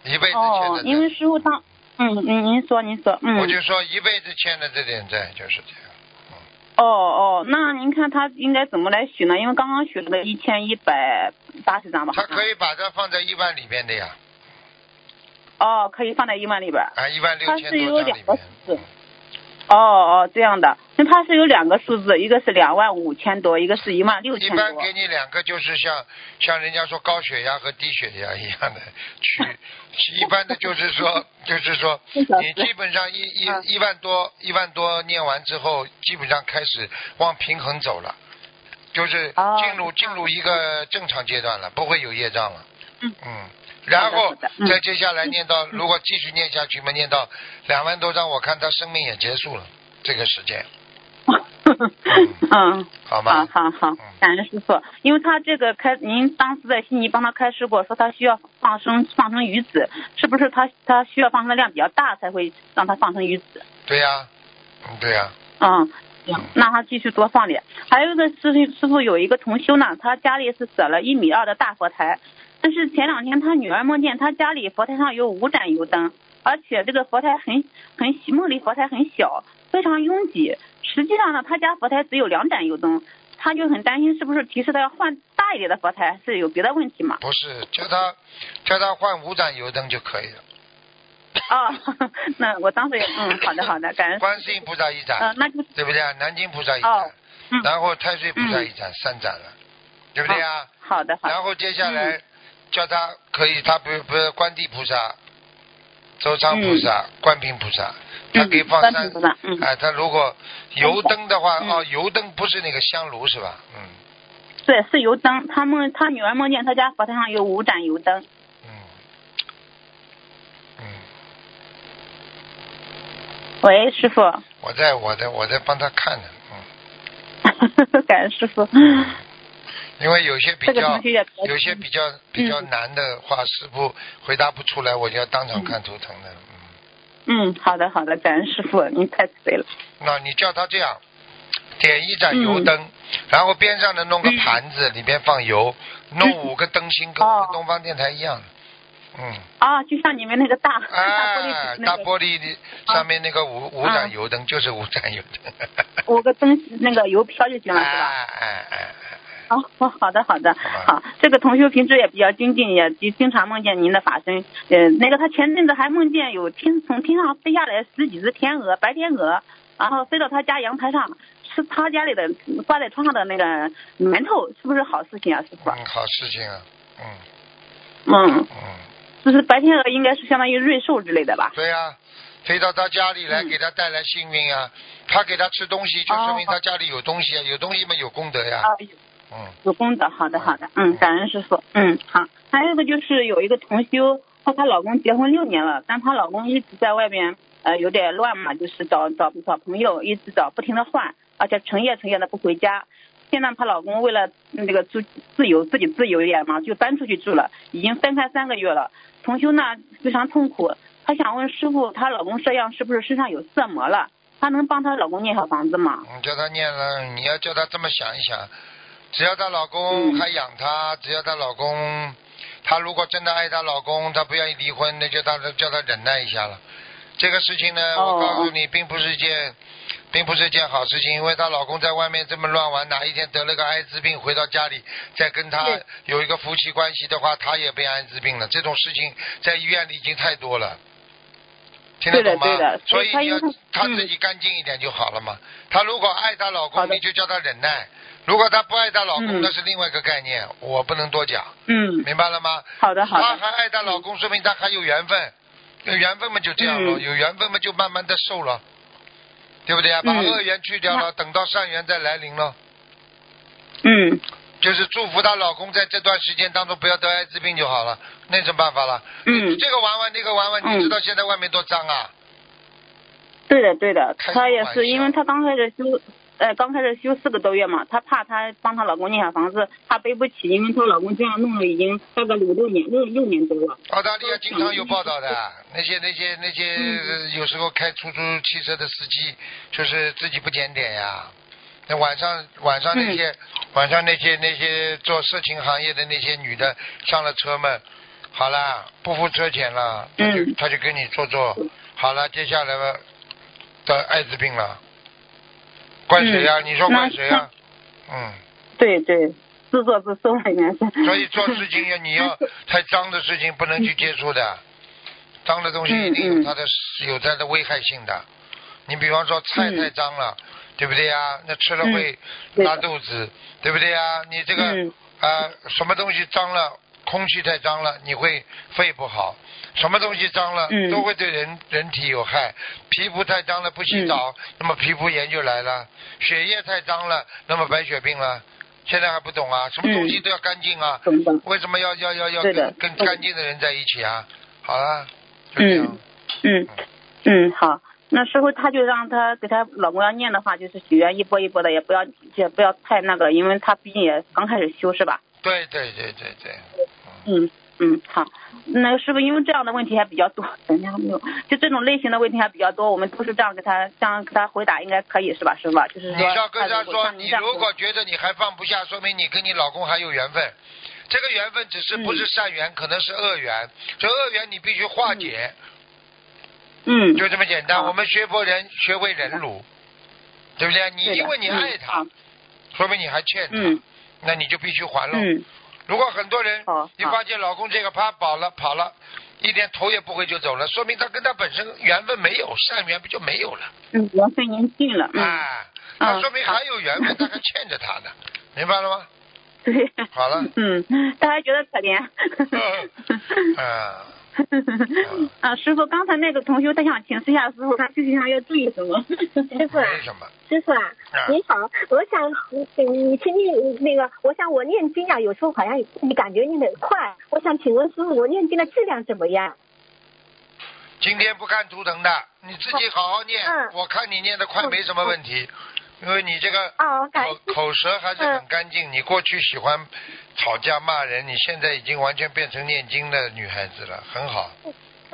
一辈子欠的，
哦因为。师傅他，嗯嗯，您说您说，嗯，
我就说一辈子欠的这点债就是这样。
哦哦，那您看他应该怎么来许呢？因为刚刚许了个一千一百八十张吧，
他可以把它放在一万里面的呀，
哦，可以放在一万里边。
啊，一万六千多张里面。
个数字。哦哦，这样的，那它是有两个数字，一个是两万五千多，一个是一万六千多。
一般给你两个就是像像人家说高血压和低血压一样的 区，一般的就是说 就是说你基本上一一
嗯
一万多一万多念完之后，基本上开始往平衡走了，就是
哦
进入进入一个正常阶段了，不会有业障了。
嗯
然后再接下来念到，如果继续念下去嘛，念到两万多张，我看他生命也结束了，这个时间，
嗯，
好吗？
好好好，感恩师傅，因为他这个开，您当时在悉尼帮他开示过，说他需要放生放生鱼子，是不是他他需要放生的量比较大才会让他放生鱼子？
对呀、嗯，对呀、
嗯，行，那他继续多放点。还有一个师傅师傅有一个同修呢，他家里是舍了一米二的大佛台，但是前两天他女儿梦见他家里佛台上有五盏油灯，而且这个佛台很很梦里佛台很小，非常拥挤。实际上呢，他家佛台只有两盏油灯，他就很担心是不是提示他要换大一点的佛台，是有别的问题吗？
不是，叫他叫他换五盏油灯就可以了。
哦，那我当时也嗯，好的好的，感恩。
观世音菩萨一盏，
嗯，那就
对不对啊？南京菩萨一盏，
哦嗯
然后太岁菩萨一盏，三盏了，对不对啊？
好的好的。
然后接下来叫他可以，他不不是观地菩萨、周昌菩萨、观平菩萨，他可以放三哎，他如果油灯的话，
嗯
哦，油灯不是那个香炉是吧？嗯
对，是油灯。他梦他女儿梦见他家佛台上有五盏油灯。
嗯嗯，
喂，师傅。
我在我在我在帮他看呢，嗯，
感恩师傅。
因为有些比
这个
较有些比较比较难的话，师傅回答不出来，我就要当场看图腾的，嗯。
嗯，好的好的，感恩师傅，您太慈悲了。
那你叫他这样，点一盏油灯，然后边上呢弄个
嗯
盘子，里边放油，弄五个灯芯，跟我
哦
们东方电台一样。嗯，
啊，就像你们那个大大玻璃
哎，大
那个
玻璃的上面那个五五盏油灯就是五盏油灯。
五个灯那个油飘就行了，是吧？
哎哎哎，
哦，哦好的好的，
好，
这个同学平时也比较精进，也经经常梦见您的法身。呃，那个他前阵子还梦见有天从天上飞下来十几只天鹅，白天鹅，然后飞到他家阳台上，吃他家里的挂在窗上的那个馒头，是不是好事情啊，师傅？
嗯，好事情啊，嗯
嗯，
嗯，
就是白天鹅应该是相当于瑞兽之类的吧？
对呀、飞到他家里来，
嗯
给他带来幸运啊、他给他吃东西，就说明
哦
他家里有东西啊，有东西嘛有功德呀。
啊，
嗯，
有功德，好的好的，嗯，感恩师傅，嗯好。还有一个就是有一个同修，和她老公结婚六年了，但她老公一直在外边呃有点乱嘛，就是找找找朋友，一直找不停的换，而且成夜成夜的不回家。现在她老公为了那个住自由，自己自由一点嘛，就搬出去住了，已经分开三个月了。同修呢非常痛苦，她想问师傅，她老公这样是不是身上有色魔了？她能帮她老公念小房子吗？
你叫他念了，你要叫他这么想一想，只要她老公
嗯
还养她，只要她老公，她如果真的爱她老公，她不愿意离婚，那就她叫她忍耐一下了。这个事情呢，
哦
我告诉你，并不是一件，并不是一件好事情，因为她老公在外面这么乱玩，哪一天得了个艾滋病，回到家里再跟她有一个夫妻关系的话，她也被艾滋病了。这种事情在医院里已经太多了。听得懂吗？
对的
所以你要
她
自己干净一点就好了嘛。她如果爱她老公，你就叫她忍耐；如果她不爱她老公，
嗯。
那是另外一个概念，我不能多讲，
嗯，
明白了吗？
好的好的，
她还爱她老公，说明她还有缘分，有缘分嘛就这样了，
嗯。
有缘分嘛就慢慢的瘦了，对不对啊？把
嗯。
恶缘去掉了，等到善缘再来临了。
嗯。
就是祝福她老公在这段时间当中不要得艾滋病就好了，那什么办法了？
嗯，
这个玩玩那个玩玩，
嗯。
你知道现在外面多脏啊！
对的对的，
开
她也是，因为她刚开始修，呃，刚开始修四个多月嘛，她怕她帮她老公念小房子，她背不起，因为她老公这样弄了已经大概五六年六六年多了。
澳大利亚经常有报道的，那些那些那些、有时候开出租汽车的司机，就是自己不检点呀。那晚上晚上那些、晚上那些那些做色情行业的那些女的上了车嘛，好了不付车钱了，他就、
嗯。
他就跟你做做，好了接下来吧得艾滋病了，怪谁呀、
嗯
你说怪谁呀、嗯。
对对，自作自受了应该是。
所以做事情要你要太脏的事情不能去接触的，脏的东西
嗯
一定有它的有它的危害性的。你比方说菜
嗯
太脏了，对不对呀？那吃了会拉肚子，对不对呀？你这个
嗯
啊什么东西脏了，空气太脏了，你会肺不好。什么东西脏了，
嗯
都会对人人体有害。皮肤太脏了，不洗澡，
嗯
那么皮肤炎就来了；血液太脏了，那么白血病了。现在还不懂啊？什么东西都要干净啊？为什么要要要要跟跟干净的人在一起啊？好了，就这样。
嗯嗯，好。那时候他就让他给他老公要念的话，就是许愿一波一波的，也不要也不要太那个，因为他毕竟也刚开始修是吧？
对对对对对，
嗯嗯，好，那个师傅，因为这样的问题还比较多，等一下没有，就这种类型的问题还比较多，我们都是这样给他这样给他回答，应该可以是吧，师傅？就是说，
你要跟他说，你如果觉得你还放不下，说明你跟你老公还有缘分。这个缘分只是不是善缘，可能是恶缘。这恶缘你必须化解，
嗯，
就这么简单。我们学佛人学会忍辱，对不对？你因为你爱他，
嗯
说明你还欠他，
嗯
那你就必须还喽。
嗯
如果很多人你发现老公这个啪跑了跑了，一点头也不回就走了，说明他跟他本身缘分没有，善缘不就没有了？
嗯，缘分已经尽了，嗯，
哎，那
嗯
说明还有缘分，他还欠着他呢，明白了吗？
对，
好了。
嗯，他还觉得可怜，
啊，
啊，师傅，刚才那个同学他想请示一下师傅，他修行上要注意什么？师傅。师傅啊
啊，
你好，我想你你请你那个，我想我念经啊，有时候好像你感觉念得快，我想请问师傅，我念经的质量怎么样？
今天不看图腾的，你自己好好念。
嗯
我看你念的快，没什么问题，因为你这个口口舌还是很干净。你过去喜欢吵架骂人，你现在已经完全变成念经的女孩子了，很好。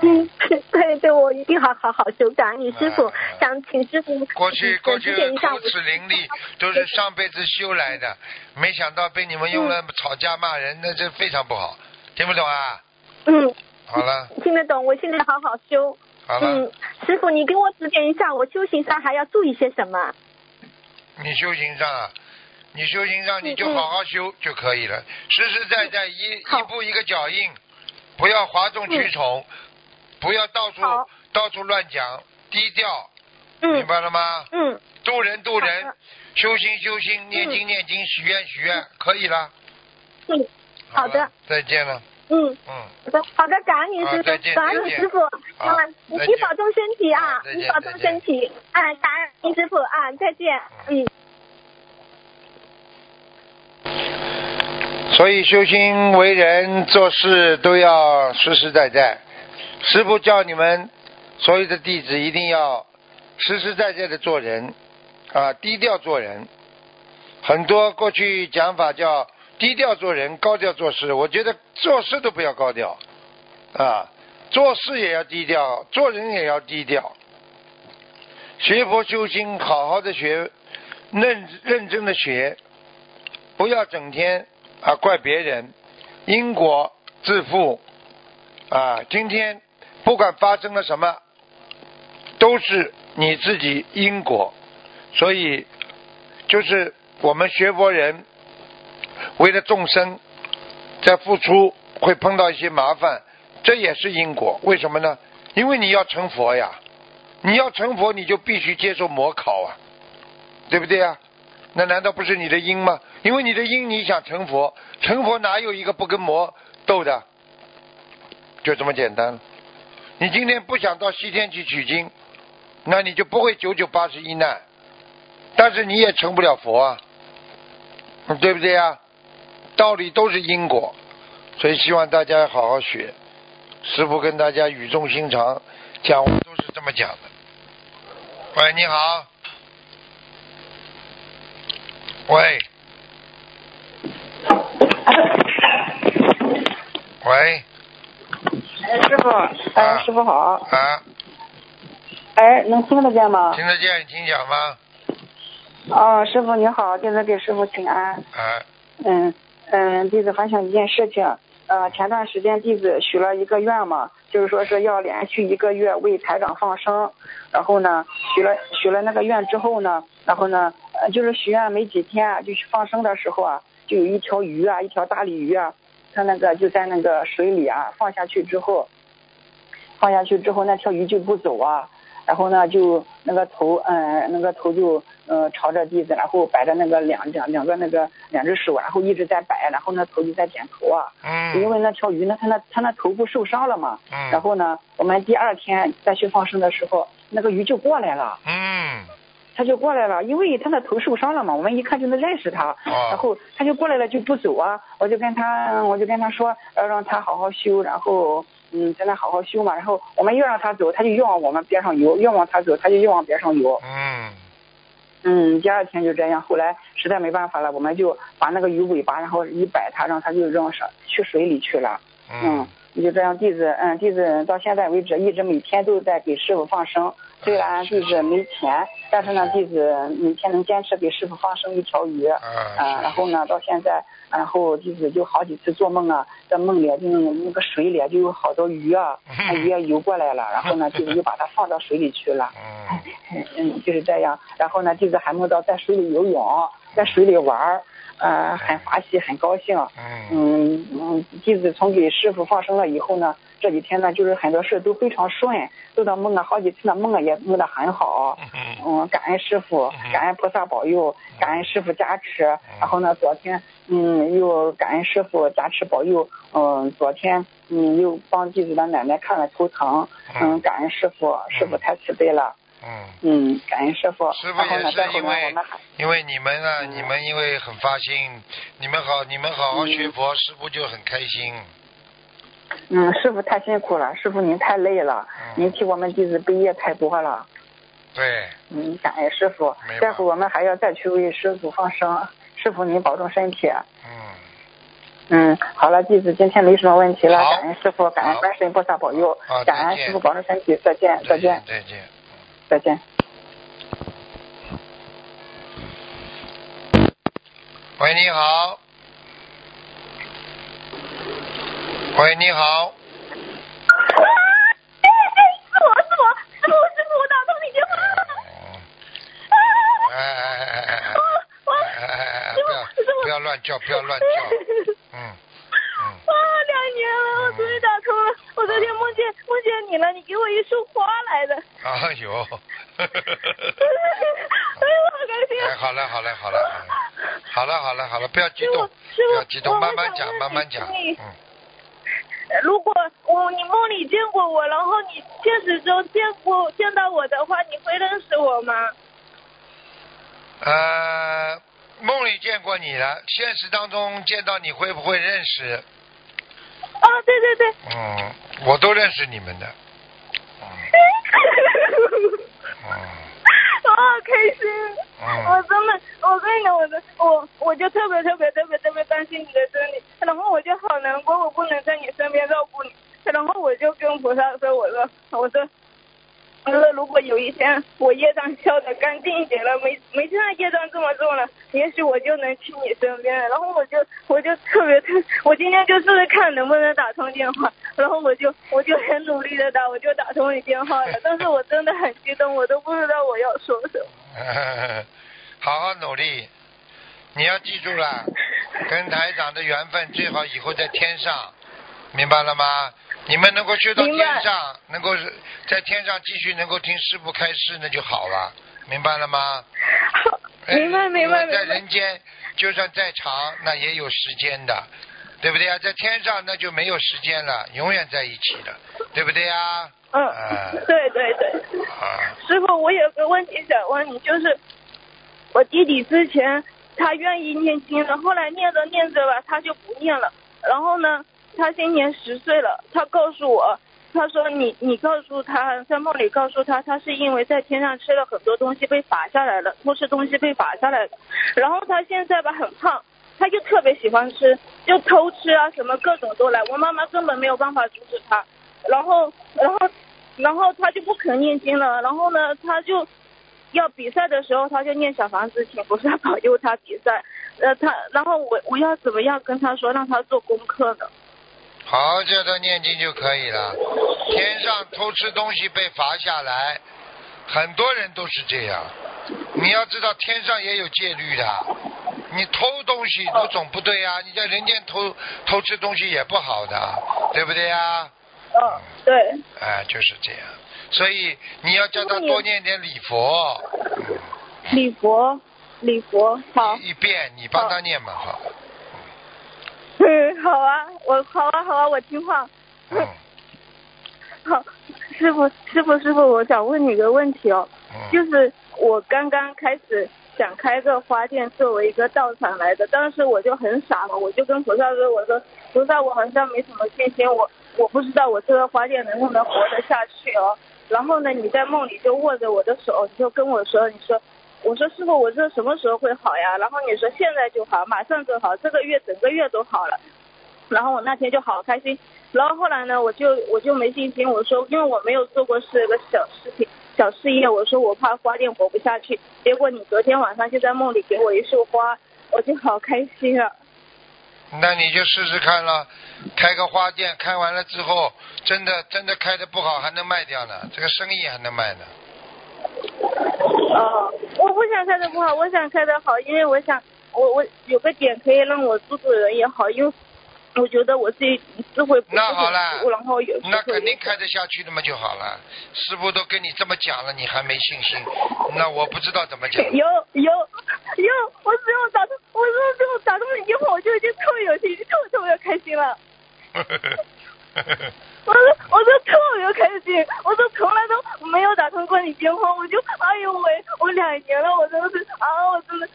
嗯，对对，我一定好好好修，感恩你师傅
嗯，
想请师傅
过去过去
指点一下我
口齿伶俐，都是上辈子修来的，没想到被你们用了吵架骂人，那这非常不好，听不懂啊？
嗯，
好了
听得懂，我现在好好修。
好了
嗯，，师傅，你给我指点一下，我修行上还要注意些什么？
你修行上啊，你修行上
嗯
你就好好修就可以了，实实在在一一步一个脚印，不要哗众取宠，不要到处到处乱讲，低调，
嗯。
明白了吗？
嗯，
渡人渡人，修心修心，念经念经，许愿许愿，可以了。
嗯，好的。
了，再见了，
嗯。
嗯。
好的，好的，感恩你师傅，感恩你师傅，
好
啊，
再见
你保重身体啊你保重身体，啊，感恩你师傅啊，再见，嗯。
所以修心为人做事都要实实在在。师傅叫你们所有的弟子一定要实实在在的做人啊，低调做人。很多过去讲法叫低调做人，高调做事。我觉得做事都不要高调啊，做事也要低调，做人也要低调。学佛修心，好好的学，认认真的学，不要整天啊怪别人，因果自负啊。今天不管发生了什么，都是你自己因果，所以就是我们学佛人为了众生在付出，会碰到一些麻烦，这也是因果。为什么呢？因为你要成佛呀，你要成佛，你就必须接受魔考啊，对不对啊？那难道不是你的因吗？因为你的因，你想成佛，成佛哪有一个不跟魔斗的？就这么简单。你今天不想到西天去取经，那你就不会九九八十一难，但是你也成不了佛啊，对不对呀？道理都是因果，所以希望大家好好学。师傅跟大家语重心长讲，我都是这么讲的。喂，你好。喂。喂。
哎，师傅，
啊
哎，师傅好，
啊，
哎，能听得见吗？
听得见，你请讲吗？
哦，师傅你好，弟子给师傅请安。
啊，
嗯嗯，弟子还想一件事情，呃，前段时间弟子许了一个愿嘛，就是说是要连续一个月为台长放生，然后呢，许了许了那个愿之后呢，然后呢，呃，就是许愿没几天，就去放生的时候啊，就有一条鱼啊，一条大鲤鱼啊，它那个就在那个水里啊，放下去之后，放下去之后，那条鱼就不走啊，然后呢，就那个头，嗯，那个头就呃朝着地子，然后摆着那个两两两个那个两只手，然后一直在摆，然后那头就在点头啊。
嗯。
因为那条鱼呢，它那它那头部受伤了嘛。
嗯。
然后呢，我们第二天再去放生的时候，那个鱼就过来了。
嗯。
它就过来了，因为它的头受伤了嘛，我们一看就能认识它。
哦
然后它就过来了，就不走啊。我就跟他，我就跟他说，要让他好好修，然后嗯，在那好好修嘛。然后我们越让他走，他就越往我们边上游；越往他走，他就越往边上游。
嗯。
嗯，第二天就这样，后来实在没办法了，我们就把那个鱼尾巴，然后一摆它，让它就扔上去水里去了。
嗯，
就这样，弟子，嗯，弟子到现在为止一直每天都在给师傅放生。虽然弟子没钱，但是呢，弟子每天能坚持给师傅放生一条鱼。
啊，
啊，然后呢，到现在，然后弟子就好几次做梦啊，在梦里就那个水里就有好多鱼啊，那鱼啊游过来了，然后呢，弟子就把它放到水里去了。
嗯，
嗯，就是这样。然后呢，弟子还梦到在水里游泳，在水里玩儿，呃，很欢喜，很高兴。嗯嗯，弟子从给师傅放生了以后呢，这几天呢，就是很多事都非常顺，做的梦啊，好几次呢梦啊也梦得很好。嗯，感恩师傅，感恩菩萨保佑，感恩师傅加持。然后呢，昨天嗯又感恩师傅加持保佑。嗯，昨天嗯又帮弟子的奶奶看了头疼。嗯，感恩师傅，师傅太慈悲了。
嗯
嗯，感恩师傅。
师傅也是因为因为你们啊，你们因为很发心，你们好，你们好好学佛，师傅就很开心。
嗯，师傅太辛苦了，师傅您太累了，
嗯
您替我们弟子背业太多了。
对，
嗯，感恩师傅，待会儿我们还要再去为师傅放生，师傅您保重身体。
嗯，
嗯，好了，弟子今天没什么问题了，感恩师傅，感恩观世音菩萨保佑感恩师傅保重身体，再见，再见，
再见。
再见。
喂，你好。喂，你好。
哎哎，是我是我师傅师傅，我打通你电话了。
哎哎哎哎哎哎！
我
哎哎哎！不要不要乱叫，不要乱叫。嗯
啊，两年了，我终于打通了。我昨天梦见梦见你了，你给我一束花来的。
哎呦。
哎呦，好开心啊！
哎，好了好了好了好了，好了好了，不要激动，不要激动，慢慢讲慢慢讲。嗯，
如果我你梦里见过我，然后你现实中见过见到我的话，你会认识我吗？
呃，梦里见过你了，现实当中见到你会不会认识？
啊，对对对。
嗯，我都认识你们的。嗯
我好开心，
嗯。
我真的，我跟你讲，我的我我就特别特别特别特别担心你的身体，然后我就好难过，我不能在你身边照顾你，然后我就跟菩萨说，我说我说。我说，如果有一天我业障消的干净一点了，没没现在业障这么重了，也许我就能去你身边了。然后我就我就特别特，我今天就试试看能不能打通电话，然后我就我就很努力的打，我就打通你电话了。但是我真的很激动，我都不知道我要说什么。
好好努力，你要记住了，跟台长的缘分最好以后在天上，明白了吗？你们能够学到天上，能够在天上继续能够听师傅开示，那就好了，明白了吗？哎
明白明白
在人间，就算再长，那也有时间的，对不对啊？在天上那就没有时间了，永远在一起了，对不对啊？
嗯，
啊
对对对。
啊，
师傅，我有个问题想问你，就是我弟弟之前他愿意念经的，后来念着念着吧，他就不念了。然后呢，他今年十岁了，他告诉我，他说你你告诉他，在梦里告诉他，他是因为在天上吃了很多东西被罚下来了，偷吃东西被罚下来的。然后他现在吧很胖，他就特别喜欢吃，就偷吃啊什么各种都来，我妈妈根本没有办法阻止他。然后然后然后他就不肯念经了，然后呢，他就要比赛的时候，他就念小房子，请菩萨保佑他比赛。呃，他然后我我要怎么样跟他说，让他做功课呢？
好好叫他念经就可以了。天上偷吃东西被罚下来，很多人都是这样。你要知道，天上也有戒律的。你偷东西都总不对啊、你在人间偷偷吃东西也不好的，对不对呀、
嗯，对。
哎，就是这样。所以你要叫他多念点礼佛，
礼佛，礼佛，好。
一遍你帮他念嘛，好。
嗯，好啊，我好啊好啊，我听话。
嗯
好，师傅师傅师傅，我想问你个问题哦，
嗯
就是我刚刚开始想开个花店作为一个道场来的，当时我就很傻嘛，我就跟菩萨说，我说菩萨，我好像没什么信心，我我不知道我这个花店能不能活得下去哦。然后呢，你在梦里就握着我的手，你就跟我说，你说。我说师傅，我这什么时候会好呀？然后你说现在就好，马上就好，这个月整个月都好了。然后我那天就好开心，然后后来呢，我就我就没信心，我说因为我没有做过是个小事情小事业，我说我怕花店活不下去。结果你昨天晚上就在梦里给我一束花，我就好开心啊。
那你就试试看了，开个花店，开完了之后，真的真的开的不好还能卖掉呢，这个生意还能卖呢。
哦，我不想开的不好，我想开的好，因为我想我我有个点可以让我做做人也好，因为我觉得我自己智慧不是
那好了
很足，然后有
那肯定开得下去的嘛就好了。师傅都跟你这么讲了，你还没信心，那我不知道怎么讲。
有有有，我只要打通，我只有打通你电话，我就已经特别有信心，特别特别开心了。我说我说特别开心，我说从来都没有打通过你电话，我就哎呦喂，我两年了，我真的是啊，我真的，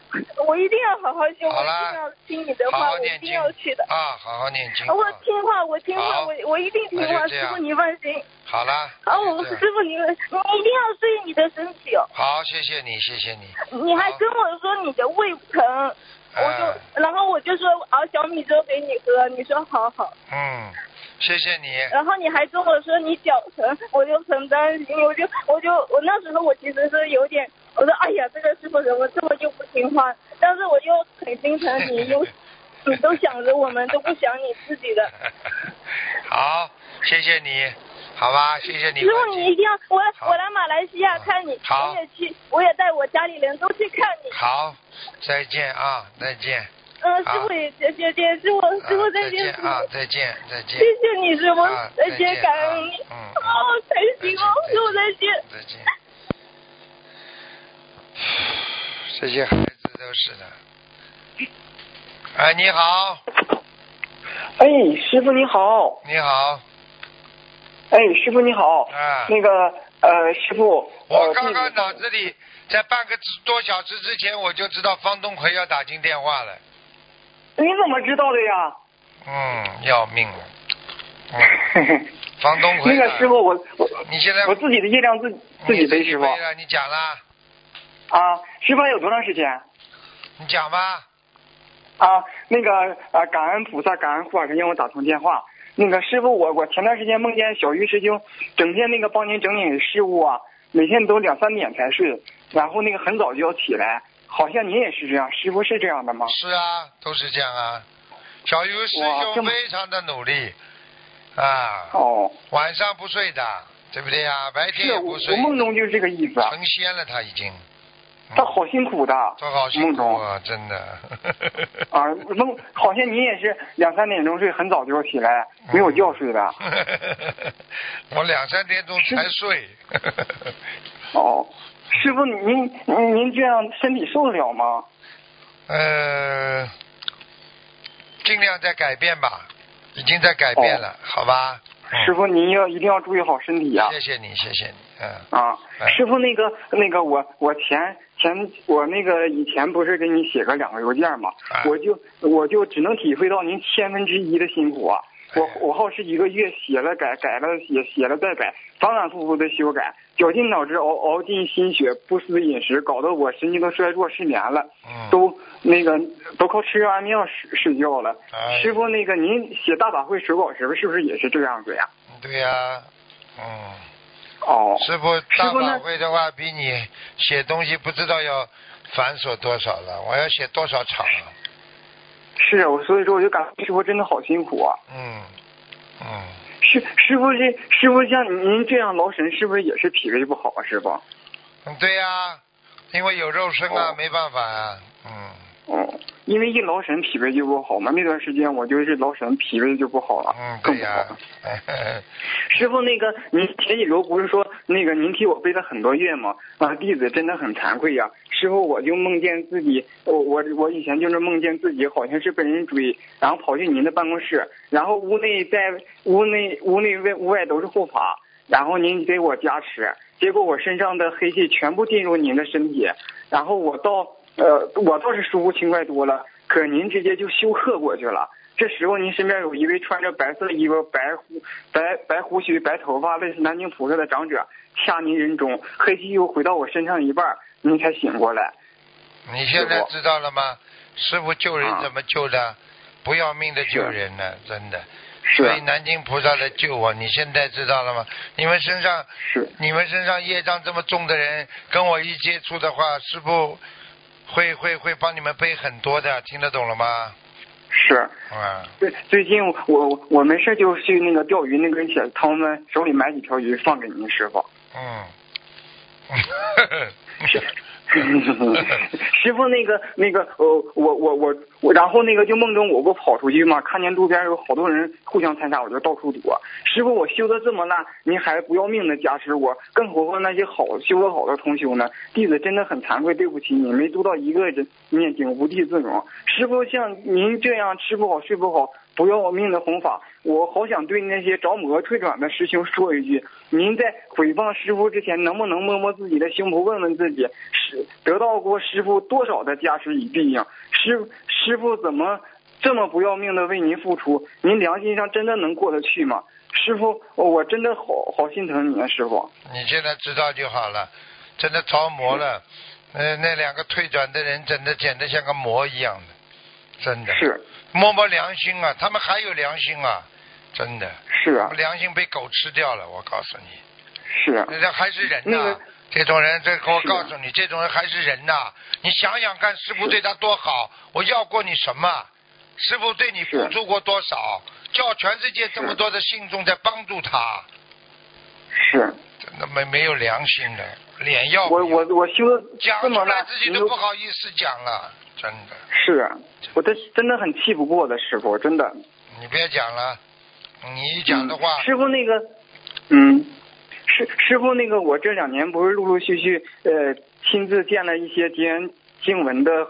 我一定要好好修，我一定要听你的
好
话，我一定要去的。
啊，好好念经。
我听话，我听话，我我一定听话，师傅你放心。
好了。
啊，我师傅你你一定要注意你的身体哦。
好，谢谢你，谢谢你。
你还跟我说你的胃疼，我就、
哎
然后我就说熬小米粥给你喝，你说好好，
嗯，谢谢你。
然后你还跟我说你脚疼，我就很担心，我就我就我那时候我其实是有点，我说哎呀这个师傅怎么这么就不听话，但是我又很心疼你，又你都想着我们，都不想你自己的。
好，谢谢你，好吧，谢谢你
师傅，你一定要我我来马来西亚看你，
好
我也去，我也带我家里人都去看你。
好，再见啊，再见。
嗯，师傅也谢谢谢师傅，师傅
啊
再见，
啊，再见，再见
谢。谢你师傅
啊，
再见，感恩你，
啊嗯
好开心哦，师傅再见。
再见。这些孩子都是的。哎，你好，
哎，师傅你好，
你好，
哎，师傅你好，
啊，
那个呃，师傅，呃，
我刚刚脑子里在半个多小时之前我就知道方东奎要打进电话了，
你怎么知道的呀？
嗯，要命了，嗯，房东奎呢
那个师傅，我我
你现在
我自己的业量自自己背，师傅
你讲了，
啊，师傅还有多长时间？
你讲吧，
啊，那个啊，感恩菩萨，感恩护法神让我打通电话。那个师傅，我我前段时间梦见小鱼师兄整天那个帮您整理事务啊，每天都两三点才睡，然后那个很早就要起来，好像您也是这样，师傅是这样的吗？
是啊，都是这样啊，小鱼师兄非常的努力啊，
哦，
晚上不睡的，对不对呀？白天
我
也不睡。
我，梦中就是这个意思啊，
成仙了他已经，
他好辛苦的，
他好辛苦
梦中。
啊，真的。
啊，梦好像你也是两三点钟睡，很早就要起来，没有觉睡的。
我两三点钟才睡。
哦，师傅，您您您这样身体受得了吗？
呃，尽量在改变吧，已经在改变了，好吧？嗯
师傅，您要一定要注意好身体啊、
谢谢你，谢谢你，嗯。
啊，
哎
师傅，那个那个，我我前前我那个以前不是给你写个两个邮件吗？
哎
我就我就只能体会到您千分之一的辛苦啊！我
哎
我好是一个月写了改，改了写，写了再改，反反复复的修改，绞尽脑汁熬熬尽心血，不思饮食，搞得我神经都衰弱失眠了，
嗯。
都那个都靠吃安眠药睡睡觉了。
哎
师傅，那个您写大法会手稿时候是不是也是这样子呀？
对呀、嗯。
哦，
师傅大法
师傅那
会的话，比你写东西不知道要繁琐多少了，我要写多少场啊？
是我所以说我就感觉师傅真的好辛苦啊。
嗯嗯，
师师傅这师傅像您这样劳神，是不是也是脾胃不好啊？师傅？
嗯对呀、因为有肉身啊，
哦
没办法呀、嗯。
哦，因为一劳神脾胃就不好嘛。那段时间我就是劳神脾胃就不好了，
嗯，
更不好
对呀、
了。师傅，那个您前几周不是说那个您替我背了很多月吗？啊，弟子真的很惭愧呀、师傅，我就梦见自己，我我我以前就是梦见自己好像是被人追，然后跑进您的办公室，然后屋内在屋内屋内外屋外都是护法，然后您给我加持，结果我身上的黑气全部进入您的身体，然后我倒呃我倒是舒服轻快多了，可您直接就休克过去了。这时候您身边有一位穿着白色衣服、白胡白白胡须、白头发，类似南京菩萨的长者，掐您人中，黑气又回到我身上一半，您才醒过来。
你现在知道了吗？师傅救人
啊
怎么救的？不要命的救人呢，真的。所以南京菩萨来救我，你现在知道了吗？你们身上
是
你们身上业障这么重的人，跟我一接触的话，师傅会会会帮你们背很多的，听得懂了吗？
是。
啊，
最最近我我没事就去那个钓鱼那个小他们手里买几条鱼放给您师傅。
嗯。
师傅，那个那个呃，我我我我，然后那个就梦中我不跑出去嘛，看见路边有好多人互相残杀，我就到处躲。师傅，我修的这么烂，您还不要命的加持我，更何况那些好修的好的同修呢？弟子真的很惭愧，对不起你，没读到一个人念经无地自容。师傅，像您这样吃不好睡不好。不要命的弘法，我好想对那些着魔退转的师兄说一句：您在诽谤师傅之前，能不能摸摸自己的胸脯，问问自己，是得到过师傅多少的加持与庇应？师师傅怎么这么不要命的为您付出？您良心上真的能过得去吗？师傅，我真的好好心疼你啊，师傅。
你现在知道就好了，真的着魔了。呃，那两个退转的人，真的简直像个魔一样的，真的。
是。
摸摸良心啊，他们还有良心啊，真的。
是啊。
良心被狗吃掉了，我告诉你。
是啊。
这还是人呐，这种人，这我告诉你，这种人还是人呐。你想想看，师傅对他多好，我要过你什么？师傅对你付出过多少？叫全世界这么多的信众在帮助他。
是。
真的没没有良心的，脸要
我我我修
讲出来自己都不好意思讲了，真的。
是啊，我这真的很气不过的师傅，真的。
你别讲了，你讲的话。
师傅那个，嗯，师师傅那个，我这两年不是陆陆续续呃亲自见了一些经经文的。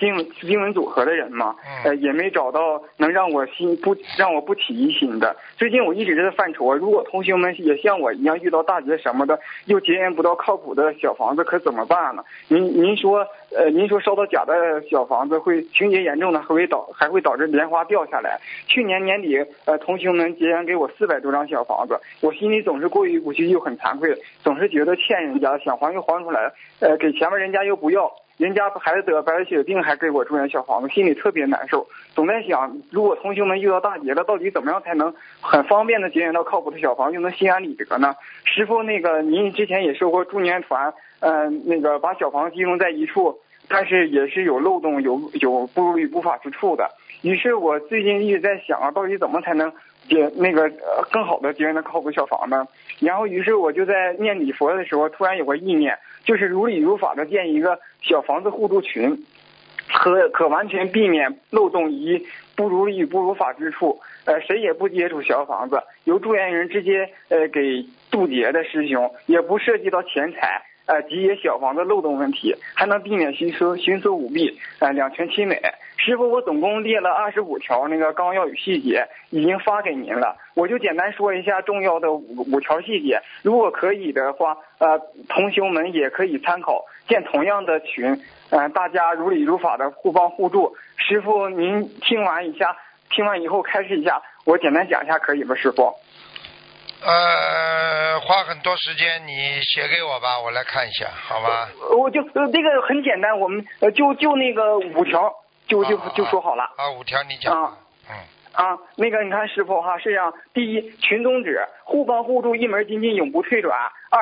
经经文组合的人嘛，呃，也没找到能让我心不让我不起疑心的。最近我一直在犯愁，如果同学们也像我一样遇到大劫什么的，又结缘不到靠谱的小房子，可怎么办呢？您您说，呃，您说烧到假的小房子会情节严重的，还会导还会导致莲花掉下来。去年年底，呃，同学们结缘给我四百多张小房子，我心里总是过意不去，又很惭愧，总是觉得欠人家，想还又还不出来，呃，给前面人家又不要。人家孩子得白血病还给我住院小房子，心里特别难受，总在想，如果同学们遇到大劫了，到底怎么样才能很方便的结缘到靠谱的小房，又能心安理得呢？师傅，那个您之前也说过，助念团，嗯，那个把小房集中在一处，但是也是有漏洞，有有不如理不法之处的。于是我最近一直在想啊，到底怎么才能结那个更好的结缘的靠谱小房子？然后，于是我就在念礼佛的时候，突然有个意念。就是如理如法的建一个小房子互助群，可可完全避免漏洞一不如理不如法之处。呃，谁也不接触小房子，由助缘人直接呃给渡劫的师兄，也不涉及到钱财，呃，集结小房子漏洞问题，还能避免徇私徇私舞弊，呃，两全其美。师傅，我总共列了二十五条那个纲要与细节，已经发给您了。我就简单说一下重要的五五条细节。如果可以的话，呃，同学们也可以参考，建同样的群，嗯，大家如理如法的互帮互助。师傅，您听完一下，听完以后开始一下，我简单讲一下，可以吗？师傅？
呃，花很多时间，你写给我吧，我来看一下，好吧？
我就呃，这个很简单，我们呃，就就那个五条。就就就说好了。
啊，五条你讲。
啊，嗯。啊，那个你看师傅哈是这样，第一群宗旨互帮互助一门精进永不退转，二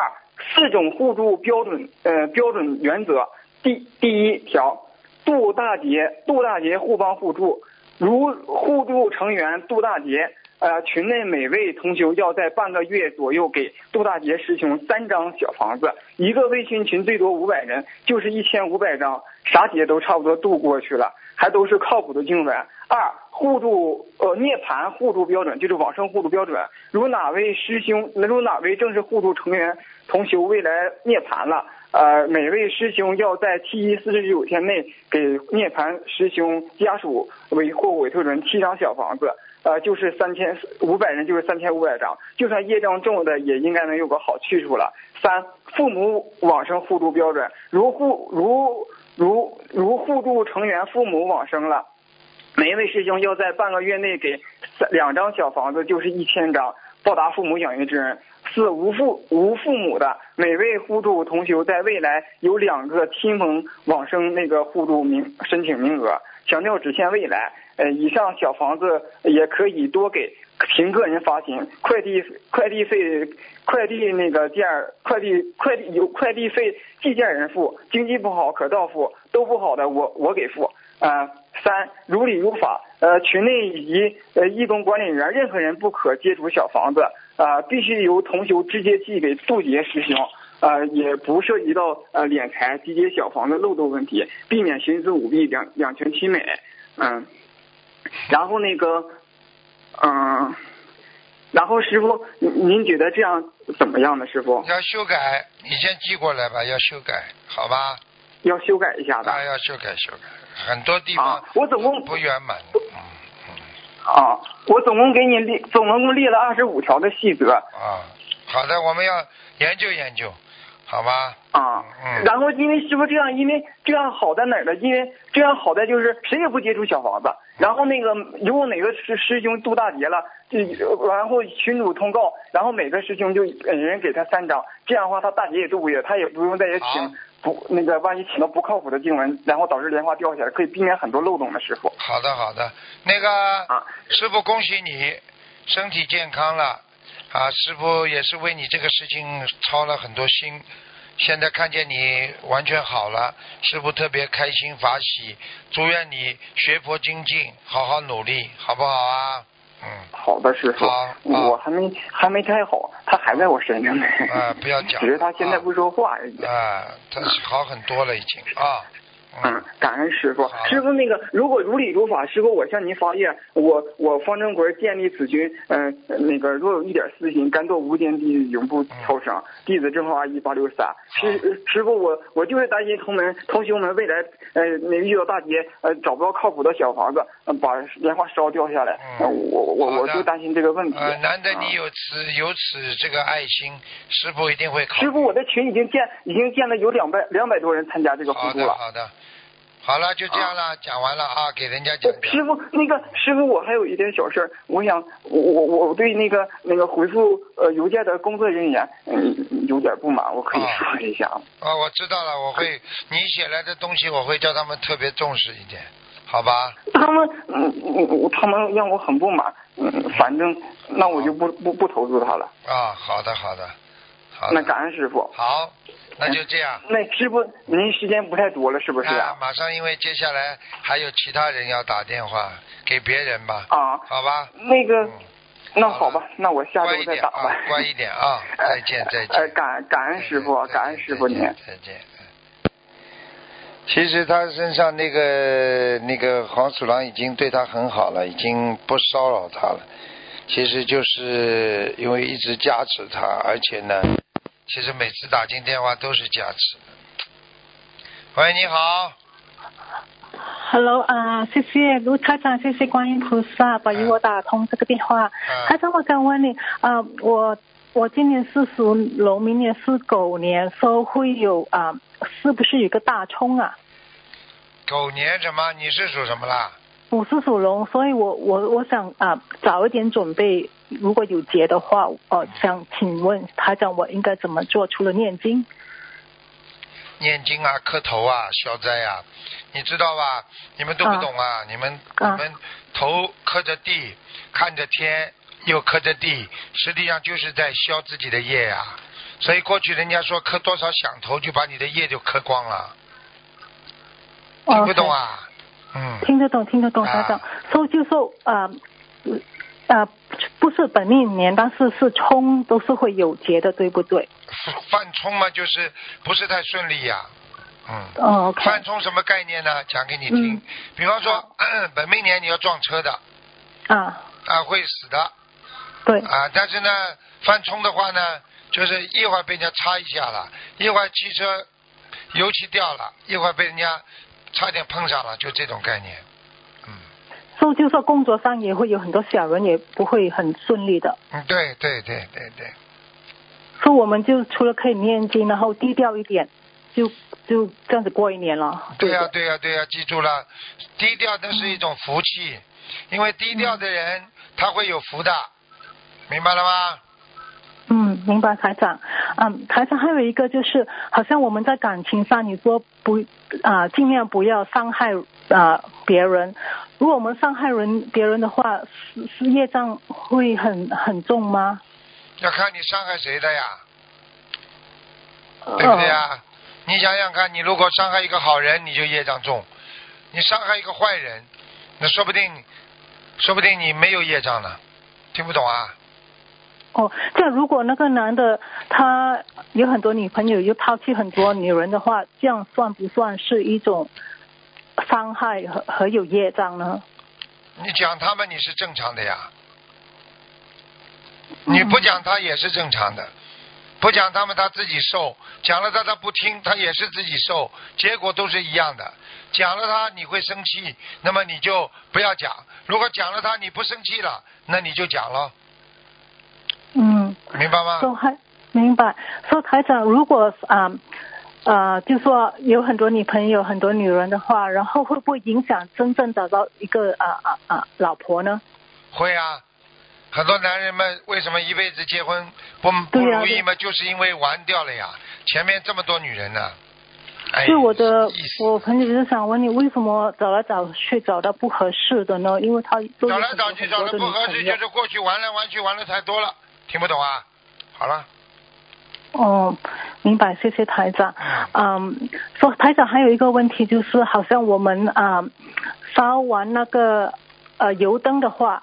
四种互助标准呃标准原则，第第一条渡大劫渡大劫互帮互助，如互助成员渡大劫。呃，群内每位同修要在半个月左右给杜大杰师兄三张小房子，一个微信群最多五百人，就是一千五百张，啥劫都差不多渡过去了，还都是靠谱的经文。二互助呃涅槃互助标准就是往生互助标准，如哪位师兄，如哪位正式互助成员同修未来涅槃了，呃，每位师兄要在七一四十九天内给涅槃师兄家属委或委托人七张小房子。呃，就是三千五百人，就是三千五百张，就算业障重的，也应该能有个好去处了。三，父母往生互助标准，如互如如如互助成员父母往生了，每一位师兄要在半个月内给两张小房子，就是一千张，报答父母养育之恩。四无父无父母的每位互助同修在未来有两个亲朋往生那个互助名申请名额，强调只限未来。呃，以上小房子也可以多给，凭个人发行，快递快递费快递那个件快递快递有快递费寄件人付，经济不好可到付，都不好的我我给付。啊、三如理如法，呃，群内以及呃义工管理员任何人不可接触小房子，啊、必须由同修直接寄给渡劫师兄。呃，也不涉及到呃敛财、集结小房子漏洞问题，避免徇私舞弊、两两全其美。嗯，然后那个，嗯，然后师傅，您您觉得这样怎么样呢？师傅
要修改，你先寄过来吧，要修改，好吧？
要修改一下的
啊，要修改修改，很多地方
啊，我总共
不圆满。
嗯啊，我总共给你列，总共列了二十五条的细则
啊，好的，我们要研究研究，好吧？
啊。
嗯。
然后因为师傅这样，因为这样好在哪儿呢？因为这样好在就是谁也不接触小房子，然后那个如果哪个师师兄渡大劫了，就然后群主通告，然后每个师兄就呃人给他三张，这样的话他大劫也渡不了，他也不用再也请不那个万一请到不靠谱的经文，然后导致莲花掉下来，可以避免很多漏洞的师傅。
好的好的，那个、师傅恭喜你身体健康了啊！师傅也是为你这个事情操了很多心，现在看见你完全好了，师傅特别开心法喜，祝愿你学佛精进，好好努力，好不好啊？嗯。
好的，师傅，我还没还没太好，他还在我身上呢。
啊，不要讲。
只是他现在不说话而已。
啊，他是好很多了已经啊。
嗯，感恩师傅。师傅，那个如果如理如法，师傅，我向您发愿，我我方正国建立此群，嗯、那个若有一点私心，甘做无间地狱，永不超生。弟子正号二一八六三。师师傅，我我就是担心同门同修们未来呃那遇到大劫，呃找不到靠谱的小房子，呃把莲花烧掉下来，呃我我我就担心这个问题。
呃，难得你有此有此这个爱心，师傅一定会考。
师傅，我的群已经建已经建了有两百两百多人参加这个互
好
助了。
的好的，好了，就这样了，讲完了啊，给人家讲讲。
师傅，那个师傅，我还有一点小事儿，我想我我我对那个那个回复呃邮件的工作人员嗯有点不满，我可以说一下啊？
哦，我知道了，我会你写来的东西，我会叫他们特别重视一点，好吧？
他们嗯嗯，他们让我很不满，嗯，反正那我就不不不投诉他了。
啊，好的好的，好的。
那感恩师傅。
好，那就这样。
那师傅，您时间不太多了，是不是
啊，马上因为接下来还有其他人要打电话给别人吧。
啊，
好吧。
那个，那好吧，那我下周再打吧。
乖一点啊！再见再见。
呃，感感恩师傅，感恩师傅您。
再见。其实他身上那个那个黄鼠狼已经对他很好了，已经不骚扰他了。其实就是因为一直加持他，而且呢，其实每次打进电话都是加持。喂，你好。
Hello 啊、谢谢卢台长，谢谢观音菩萨保佑我打通这个电话。台长，我想问你，啊、我我今年是属龙，明年是狗年，说会有啊、是不是有个大冲啊？
狗年什么？你是属什么啦？
我是属龙，所以我我我想啊、早一点准备，如果有劫的话，呃，想请问台长，我应该怎么做？除了念经，
念经啊，磕头啊，消灾啊，你知道吧？你们都不懂啊，你们、你们头磕着地，看着天，又磕着地，实际上就是在消自己的业呀、所以过去人家说磕多少响头，就把你的业就磕光了，听不懂啊？嗯，
听得懂，听得懂，台长。所以就说呃呃，不是本命年，但是是冲都是会有劫的，对不对？
犯冲嘛，就是不是太顺利呀、嗯。
哦。
犯冲什么概念呢？讲给你听。比方说，本命年你要撞车的
啊
啊，会死的。
对。
啊，但是呢，犯冲的话呢，就是一会儿被人家擦一下了，一会儿汽车油漆掉了，一会儿被人家差点碰上了，就这种概念。
嗯所以就说工作上也会有很多小人，也不会很顺利的。
嗯，对对对对对。
所以我们就除了可以念经，然后低调一点，就就这样子过一年了。
对呀、对呀、对呀、记住了，低调那是一种福气，因为低调的人、他会有福的，明白了吗？
嗯，明白台长。嗯，台上还有一个就是，好像我们在感情上，你说不啊、尽量不要伤害啊、别人。如果我们伤害人别人的话，是是业障会很很重吗？
要看你伤害谁的呀，对不对呀？你想想看，你如果伤害一个好人，你就业障重；你伤害一个坏人，那说不定，说不定你没有业障呢。听不懂啊？
哦，这样如果那个男的他有很多女朋友，又抛弃很多女人的话，这样算不算是一种伤害和和有业障呢？
你讲他们你是正常的呀，你不讲他也是正常的，不讲他们他自己受，讲了他他不听，他也是自己受，结果都是一样的。讲了他你会生气，那么你就不要讲；如果讲了他你不生气了，那你就讲了，
嗯。
明白吗？
说还明白，说台长，如果啊呃就说有很多女朋友、很多女人的话，然后会不会影响真正找到一个啊啊啊老婆呢？
会啊，很多男人们为什么一辈子结婚不不
对呀
如意嘛，就是因为玩掉了呀。前面这么多女人呢，哎，
是我的，我朋友就想问你，为什么找来找去找到不合适的呢？因为他
找来找去找
的
的不合适，就是过去玩来玩去玩的太多了，听不懂啊？好了，
哦，明白，谢谢台长。嗯，说台长还有一个问题就是，好像我们啊、烧完那个呃油灯的话，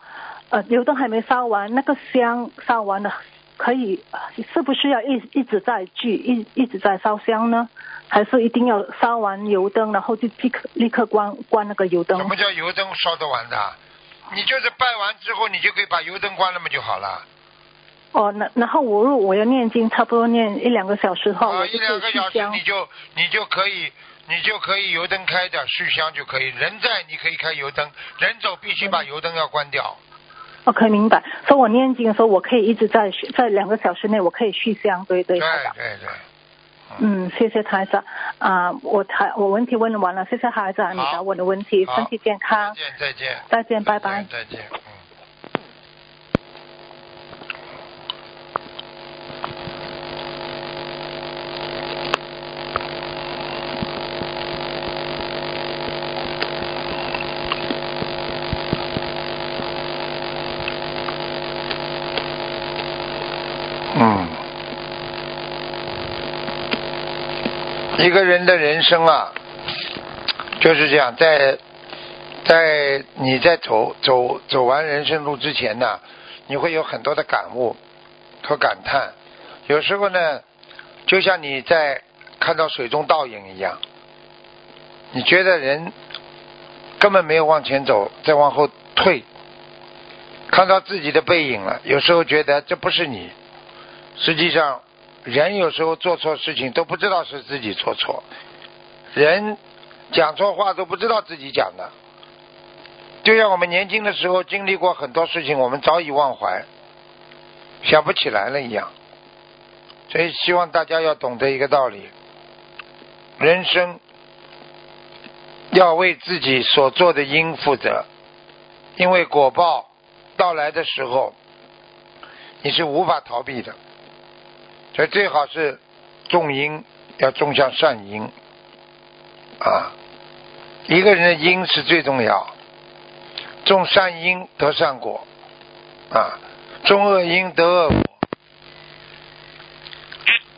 呃油灯还没烧完，那个香烧完了，可以是不是要一一直在聚一一直在烧香呢？还是一定要烧完油灯，然后就立刻立刻关关那个油灯
什？么叫油灯烧得完的？你就是拜完之后，你就可以把油灯关了嘛就好了。
哦，那然后我如果我要念经，差不多念一两个小时后，
啊，
我
一两个小时。你就你就可以你就可以油灯开着续香就可以。人在你可以开油灯，人走必须把油灯要关掉。
OK，明白。所以我念经的时候，我可以一直在在两个小时内，我可以续香，对对。
对对对，
嗯，谢谢台长。啊、我台我问题问完了，谢谢台长，你答我的问题，身体健康，
再见再见
再见，拜拜。
再见。嗯，一个人的人生啊，就是这样，在在你在走走走完人生路之前呢，你会有很多的感悟和感叹。有时候呢，就像你在看到水中倒影一样，你觉得人根本没有往前走，再往后退，看到自己的背影了。有时候觉得这不是你，实际上人有时候做错事情都不知道是自己做错，人讲错话都不知道自己讲的。就像我们年轻的时候经历过很多事情，我们早已忘怀，想不起来了一样。所以希望大家要懂得一个道理：人生要为自己所做的因负责，因为果报到来的时候，你是无法逃避的。所以最好是种因要种向善因啊，一个人的因是最重要。种善因得善果，啊，种恶因得恶果，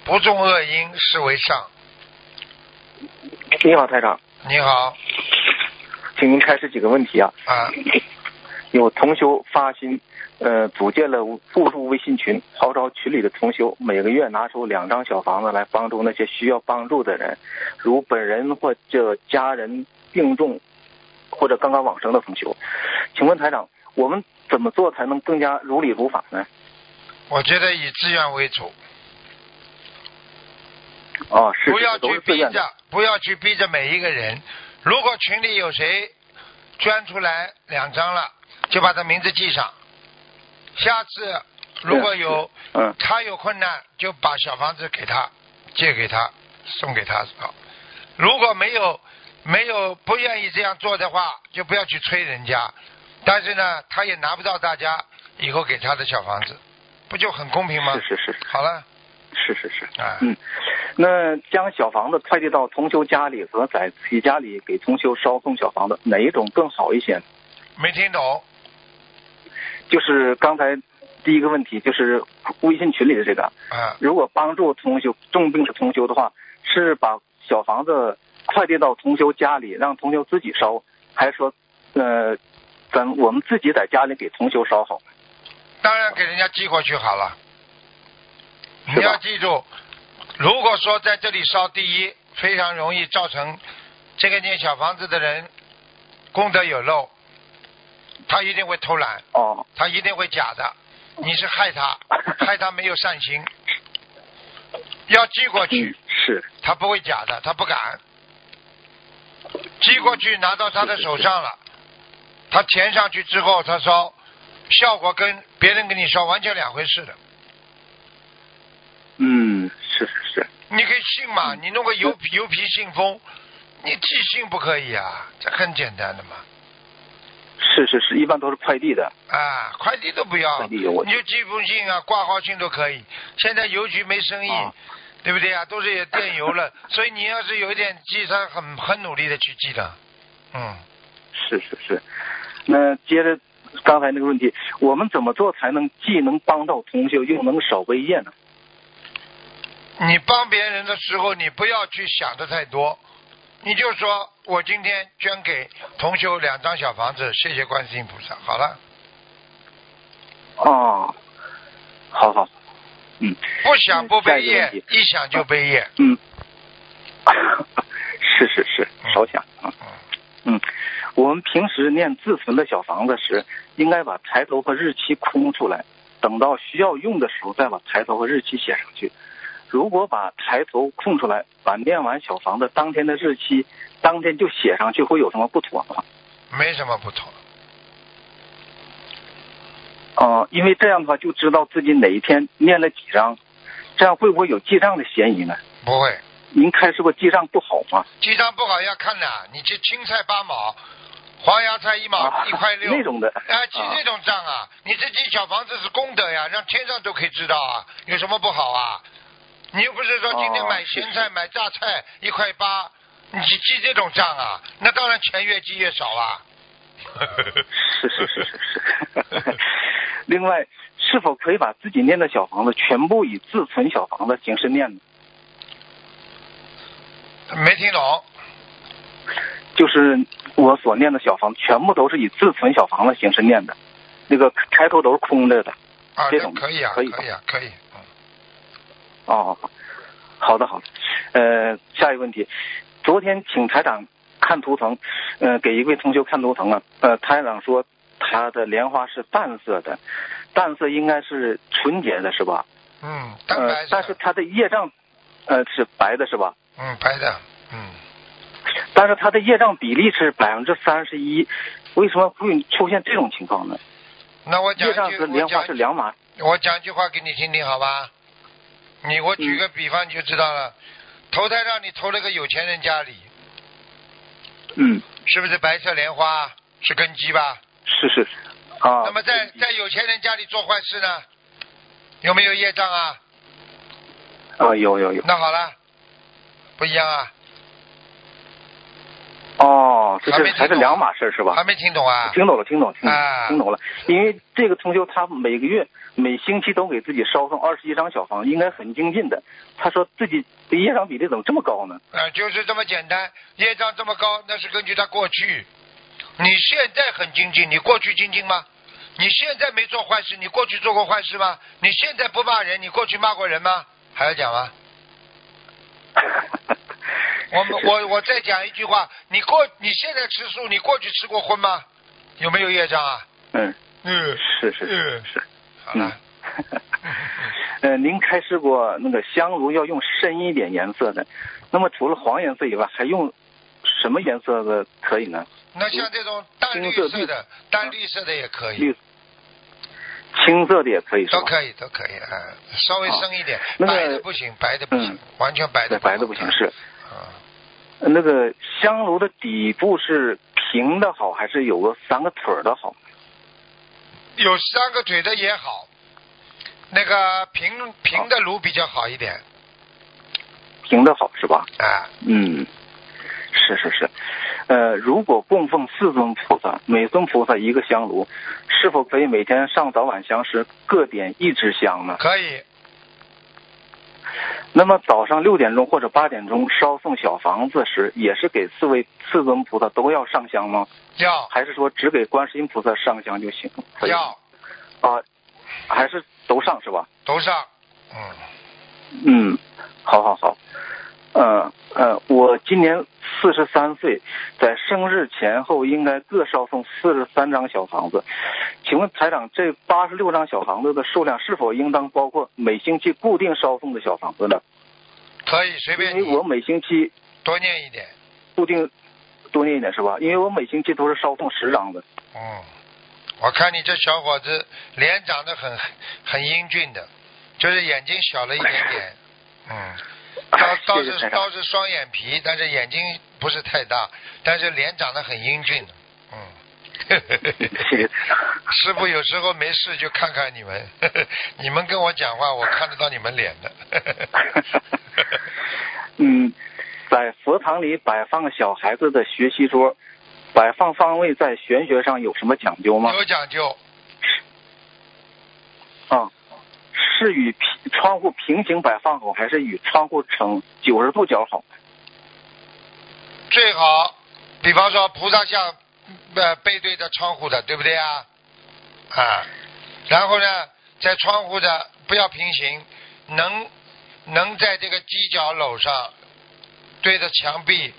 不种恶因是为上。
你好，台长，
你好，
请您开始几个问题啊。
啊，
有同修发心，呃，组建了互助微信群，号召群里的同修每个月拿出两张小房子来帮助那些需要帮助的人，如本人或者家人病重或者刚刚往生的同修。请问台长，我们怎么做才能更加如理如法呢？
我觉得以自愿为主，
哦，是
不要去逼。着，不要去逼着每一个人。如果群里有谁捐出来两张了，就把他名字记上。下次如果有
嗯
他有困难，就把小房子给他，借给他，送给他。好如果没有没有不愿意这样做的话，就不要去催人家。但是呢，他也拿不到大家以后给他的小房子，不就很公平吗？
是是是。
好了。
是是是。
啊。
嗯，那将小房子快递到同修家里和在自己家里给同修捎送小房子，哪一种更好一些？
没听懂。
就是刚才第一个问题，就是微信群里的这个。
啊。
如果帮助同修重病的同修的话，是把小房子快递到同修家里，让同修自己烧，还是说，呃，咱我们自己在家里给同修烧好？
当然给人家寄过去好了。你要记住，如果说在这里烧，第一非常容易造成这个念小房子的人功德有漏，他一定会偷懒，
哦，
他一定会假的，你是害他，害他没有善心。要寄过去，
是，
他不会假的，他不敢。寄过去拿到他的手上了，他填上去之后，他烧，效果跟别人给你烧完全两回事的。
嗯，是是是。
你可以信嘛？你弄个油皮油皮信封，你寄信不可以啊？这很简单的嘛。
是是是，一般都是快递的。
啊，快递都不要，
快递有
你就寄封信啊，挂号信都可以。现在邮局没生意，对不对啊？都是也电邮了，所以你要是有一点寄，他很很努力的去寄的。嗯。
是是是，那接着刚才那个问题，我们怎么做才能既能帮到同修，又能少被业呢？
你帮别人的时候，你不要去想的太多，你就说我今天捐给同修两张小房子，谢谢观世音菩萨。好了。
哦，好好，嗯。
不想不背业，一想就背业。
嗯。是是是，少想啊。嗯，我们平时念自存的小房子时，应该把抬头和日期空出来，等到需要用的时候再把抬头和日期写上去。如果把抬头空出来，把念完小房子当天的日期当天就写上去，会有什么不妥吗？
没什么不妥。
哦、因为这样的话就知道自己哪一天念了几张，这样会不会有记账的嫌疑呢？
不会。
您看是不是记账不好吗？
记账不好要看的，你这青菜八毛，黄芽菜一毛、一块六
那种的。
啊，记这种账啊！你这记小房子是功德呀，让天上都可以知道啊，有什么不好啊？你又不是说今天买咸菜、买榨菜一块八，你记记这种账啊？那当然钱越记越少啊。
是是是是是。另外，是否可以把自己念的小房子全部以自存小房子形式念呢？
没听懂。
就是我所念的小房子，全部都是以自存小房子形式念的，那个开头都是空着的。
啊，
这种
可以啊，
可以
可以啊，可以。
哦，好的好的，呃，下一个问题，昨天请台长看图腾，呃，给一位同学看图腾啊，呃，台长说他的莲花是淡色的，淡色应该是纯洁的是吧？
嗯。
但是他的业障，呃，是白的是吧？
嗯，白的，嗯，
但是他的业障比例是百分之三十一，为什么会出现这种情况呢？
那我讲一句，我讲
是两码。
我讲句话给你听听，好吧？你我举个比方你就知道了，投胎让你投了个有钱人家里，
嗯，
是不是白色莲花是根基吧？
是是啊。
那么在在有钱人家里做坏事呢，有没有业障啊？
啊，有有有。
那好了，不一样啊，
哦，这是还是两码事儿是吧？
还没听懂啊？
听懂了，听懂了，听懂听懂了。因为这个同修他每个月、每星期都给自己烧送二十一张小房，应该很精进的。他说自己的业障比例怎么这么高呢？
啊，就是这么简单，业障这么高，那是根据他过去。你现在很精进，你过去精进吗？你现在没做坏事，你过去做过坏事吗？你现在不骂人，你过去骂过人吗？还要讲吗？我们我我再讲一句话，你过你现在吃素，你过去吃过荤吗？有没有业障啊？
嗯
嗯，
是是是是。
好了。
呃，您开示过那个香炉要用深一点颜色的，那么除了黄颜色以外，还用什么颜色的可以呢？
那像这种淡绿色的、淡绿色的也可以，
绿、青色的也可以是吧？
都可以，都可以啊，稍微深一点，
那个
白的不行，白的不行，
嗯
完全白的
白的不行是。
啊
呃那个香炉的底部是平的好，还是有个三个腿儿的好？
有三个腿的也好，那个平平的炉比较好一点。
平的好是吧？
啊，
嗯，是是是，呃，如果供奉四尊菩萨，每尊菩萨一个香炉，是否可以每天上早晚香时各点一支香呢？
可以。
那么早上六点钟或者八点钟烧送小房子时，也是给四位四尊菩萨都要上香吗？
要。
还是说只给观世音菩萨上香就行？
要。
啊，还是都上是吧？
都上。嗯。
嗯，好好好。嗯嗯，我今年四十三岁，在生日前后应该各烧送四十三张小房子。请问台长，这八十六张小房子的数量是否应当包括每星期固定烧送的小房子呢？
可以随便。
因为我每星期
多念一点，
固定多念一点是吧？因为我每星期都是烧送十张的。
嗯，我看你这小伙子脸长得很很英俊的，就是眼睛小了一点点。嗯。倒倒 是倒是双眼皮，但是眼睛不是太大，但是脸长得很英俊。嗯，师傅有时候没事就看看你们，你们跟我讲话，我看得到你们脸的。
嗯，在佛堂里摆放小孩子的学习桌，摆放方位在玄学上有什么讲究吗？
有讲究。
啊。是与平窗户平行摆放好，还是与窗户呈九十度角好？
最好，比方说菩萨像呃背对着窗户的，对不对啊？啊，然后呢，在窗户的不要平行，能能在这个犄角楼上对着墙壁，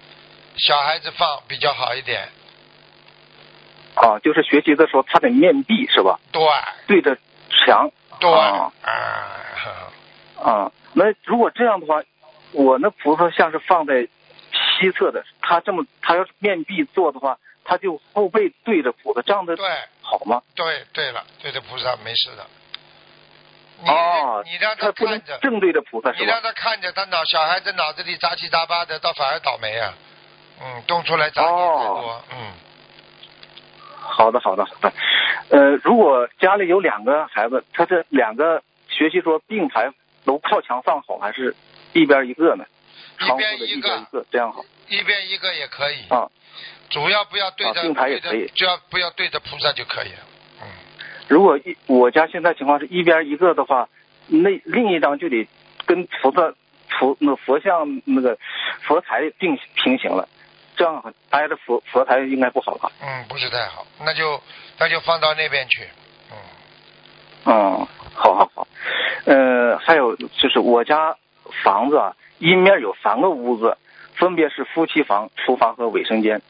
小孩子放比较好一点。
啊，就是学习的时候他得面壁是吧？
对，
对着墙。
对
啊，啊，那如果这样的话，我那菩萨像是放在西侧的，他这么他要是面壁坐的话，他就后背对着菩萨，这样的
对
好吗？
对对了，对着菩萨没事的。
哦，
你让他看着
正对着菩萨，
你让他看着他脑小孩子脑子里杂七杂八的，倒反而倒霉啊。嗯，动出来杂念太多，嗯。
好的，好的，好的。呃，如果家里有两个孩子，他这两个学习桌并排都靠墙放好，还是一边一个呢？
一边
一
个，
一个这样好。
一边一个也可以。
啊。
主要不要对着
并排也可以，
就要不要对着菩萨就可以了。嗯。
如果一我家现在情况是一边一个的话，那另一张就得跟菩萨佛那佛像那个佛台并平行了。这样挨着佛佛台应该不好吧？
嗯，不是太好，那就那就放到那边去。嗯。
嗯，好好好。呃，还有就是我家房子啊，阴面有三个屋子，分别是夫妻房、厨房和卫生间。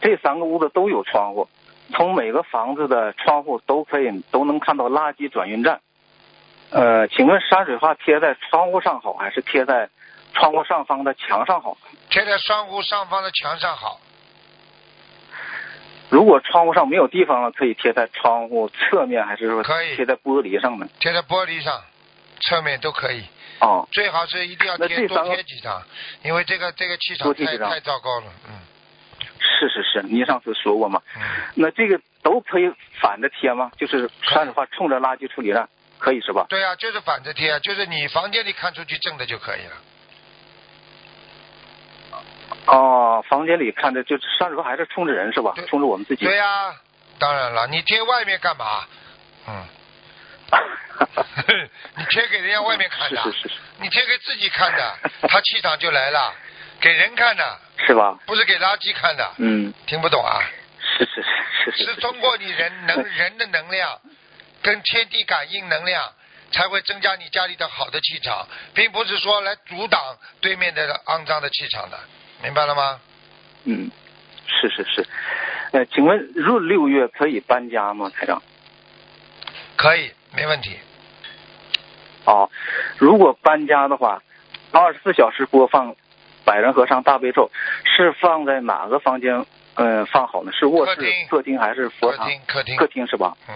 这三个屋子都有窗户，从每个房子的窗户都可以都能看到垃圾转运站。呃，请问山水画贴在窗户上好，还是贴在？窗户上方的墙上好，
贴在窗户上方的墙上好。
如果窗户上没有地方了，可以贴在窗户侧面，还是说
可以
贴在玻璃上呢？
贴在玻璃上，侧面都可以。
哦。
最好是一定要贴多贴几张，因为这个这个气场太太糟糕了。嗯。
是是是，您上次说过嘛？嗯。那这个都可以反着贴吗？就是山水画冲着垃圾处理站，可以是吧？
对啊，就是反着贴，就是你房间里看出去正的就可以了。
哦，房间里看着就上时候还是冲着人是吧？冲着我们自己。
对呀，当然了，你贴外面干嘛？嗯，你贴给人家外面看的，
是是是，
你贴给自己看的，他气场就来了，给人看的，
是吧？
不是给垃圾看的。
嗯，
听不懂啊？
是是是是。
是通过你人能 人的能量跟天地感应能量，才会增加你家里的好的气场，并不是说来阻挡对面的肮脏的气场的。明白了吗？
嗯，是是是，呃，请问闰六月可以搬家吗，台长？
可以，没问题。
哦，如果搬家的话，二十四小时播放《百人和尚大悲咒》，是放在哪个房间？嗯，放好呢？是卧室、客厅还是佛堂？
客厅，
客厅是吧？
嗯。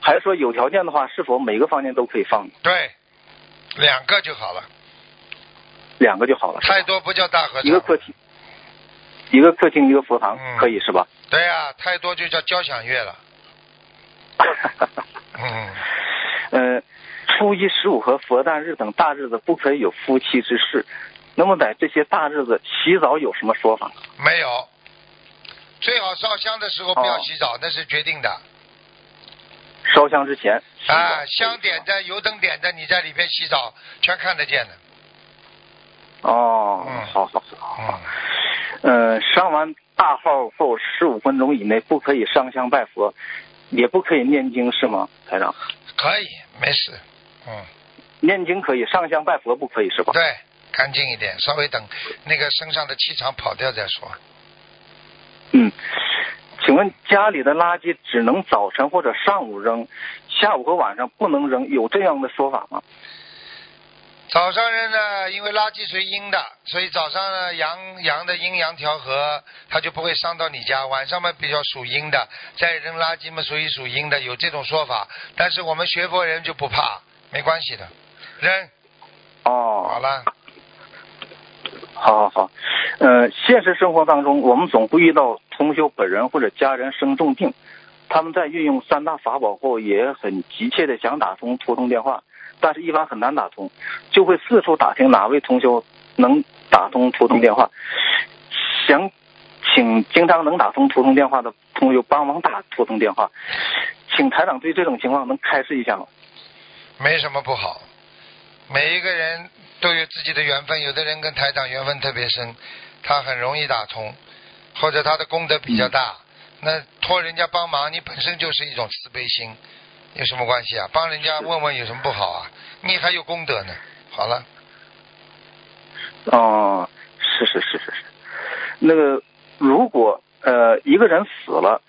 还是说有条件的话，是否每个房间都可以放？
对，两个就好了。
两个就好了，
太多不叫大和尚。
一个客厅，一个客厅，一个佛堂，可以是吧？
对呀，太多就叫交响乐了。
嗯，呃，初一十五和佛诞日等大日子不可以有夫妻之事。那么在这些大日子洗澡有什么说法？
没有，最好烧香的时候不要洗澡，那是决定的。
烧香之前
啊，香点的、油灯点的，你在里边洗澡全看得见的。
哦，好好好，嗯，上完大号后十五分钟以内不可以上香拜佛，也不可以念经是吗，台长？
可以，没事，嗯。
念经可以，上香拜佛不可以是吧？
对，干净一点，稍微等那个身上的气场跑掉再说。
嗯，请问家里的垃圾只能早晨或者上午扔，下午和晚上不能扔，有这样的说法吗？
早上扔呢，因为垃圾属于阴的，所以早上呢阳阳的阴阳调和，它就不会伤到你家。晚上嘛比较属阴的，再扔垃圾嘛属于属阴的，有这种说法。但是我们学佛人就不怕，没关系的，扔。
哦。
好了。
好好好，呃，现实生活当中，我们总会遇到同修本人或者家人生重病，他们在运用三大法宝后，也很急切的想打通拨通电话。但是，一般很难打通，就会四处打听哪位同修能打通图通电话，想请经常能打通图通电话的同友帮忙打图通电话，请台长对这种情况能开示一下吗？
没什么不好，每一个人都有自己的缘分，有的人跟台长缘分特别深，他很容易打通，或者他的功德比较大，那托人家帮忙，你本身就是一种慈悲心。有什么关系啊？帮人家问问有什么不好啊？你还有功德呢。好了。
哦，是是是是是。那个，如果呃一个人死了，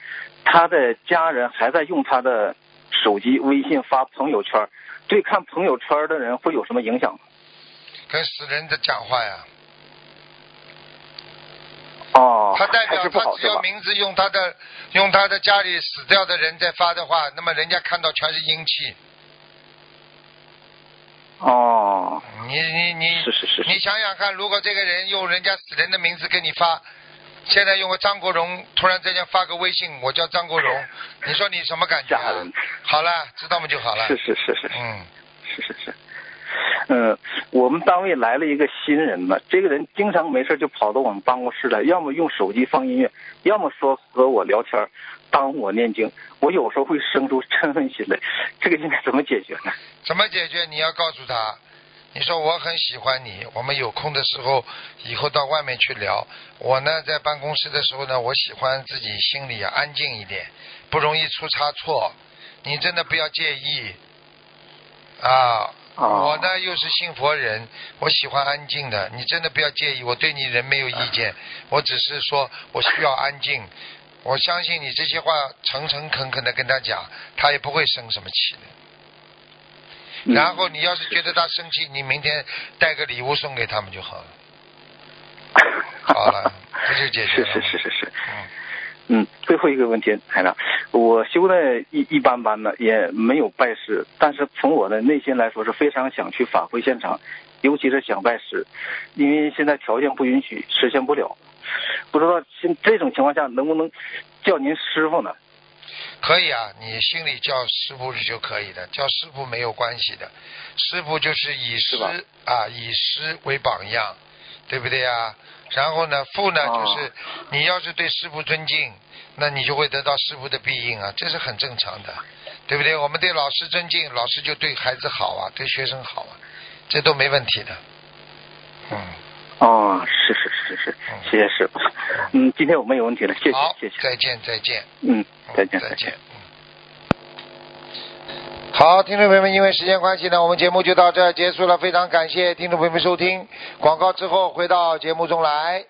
他的家人还在用他的手机微信发朋友圈，对看朋友圈的人会有什么影响吗？
跟死人的讲话呀。
哦，
他代表他只要名字用他的用他的家里死掉的人在发的话，那么人家看到全是阴气。
哦，
你你你，
是是是，
你想想看，如果这个人用人家死人的名字给你发，现在用个张国荣突然之间发个微信，我叫张国荣，你说你什么感觉？好了，知道吗就好了。
是是是是，
嗯，
是是是。嗯，我们单位来了一个新人嘛，这个人经常没事就跑到我们办公室来，要么用手机放音乐，要么说和我聊天，当我念经。我有时候会生出嗔恨心来，这个应该怎么解决呢？
怎么解决？你要告诉他，你说我很喜欢你，我们有空的时候以后到外面去聊。我呢在办公室的时候呢，我喜欢自己心里安静一点，不容易出差错。你真的不要介意啊。我呢又是信佛人，我喜欢安静的。你真的不要介意，我对你人没有意见，我只是说我需要安静。我相信你这些话诚诚恳恳的跟他讲，他也不会生什么气的。然后你要是觉得他生气，你明天带个礼物送给他们就好了。好了，这就解决
了。是是是是是。嗯。嗯，最后一个问题，海长，我修的一一般般的，也没有拜师，但是从我的内心来说，是非常想去法会现场，尤其是想拜师，因为现在条件不允许，实现不了。不知道现这种情况下能不能叫您师傅呢？
可以啊，你心里叫师傅就可以的，叫师傅没有关系的，师傅就是以师啊，以师为榜样，对不对啊？然后呢，父呢，就是你要是对师傅尊敬，那你就会得到师傅的庇应啊，这是很正常的，对不对？我们对老师尊敬，老师就对孩子好啊，对学生好啊，这都没问题的。嗯。
哦，是是是是是，谢谢师傅。嗯，今天我没有问题了，谢谢谢谢。
再见再见。
嗯，再见
再见。好，听众朋友们，因为时间关系呢，我们节目就到这结束了。非常感谢听众朋友们收听广告之后回到节目中来。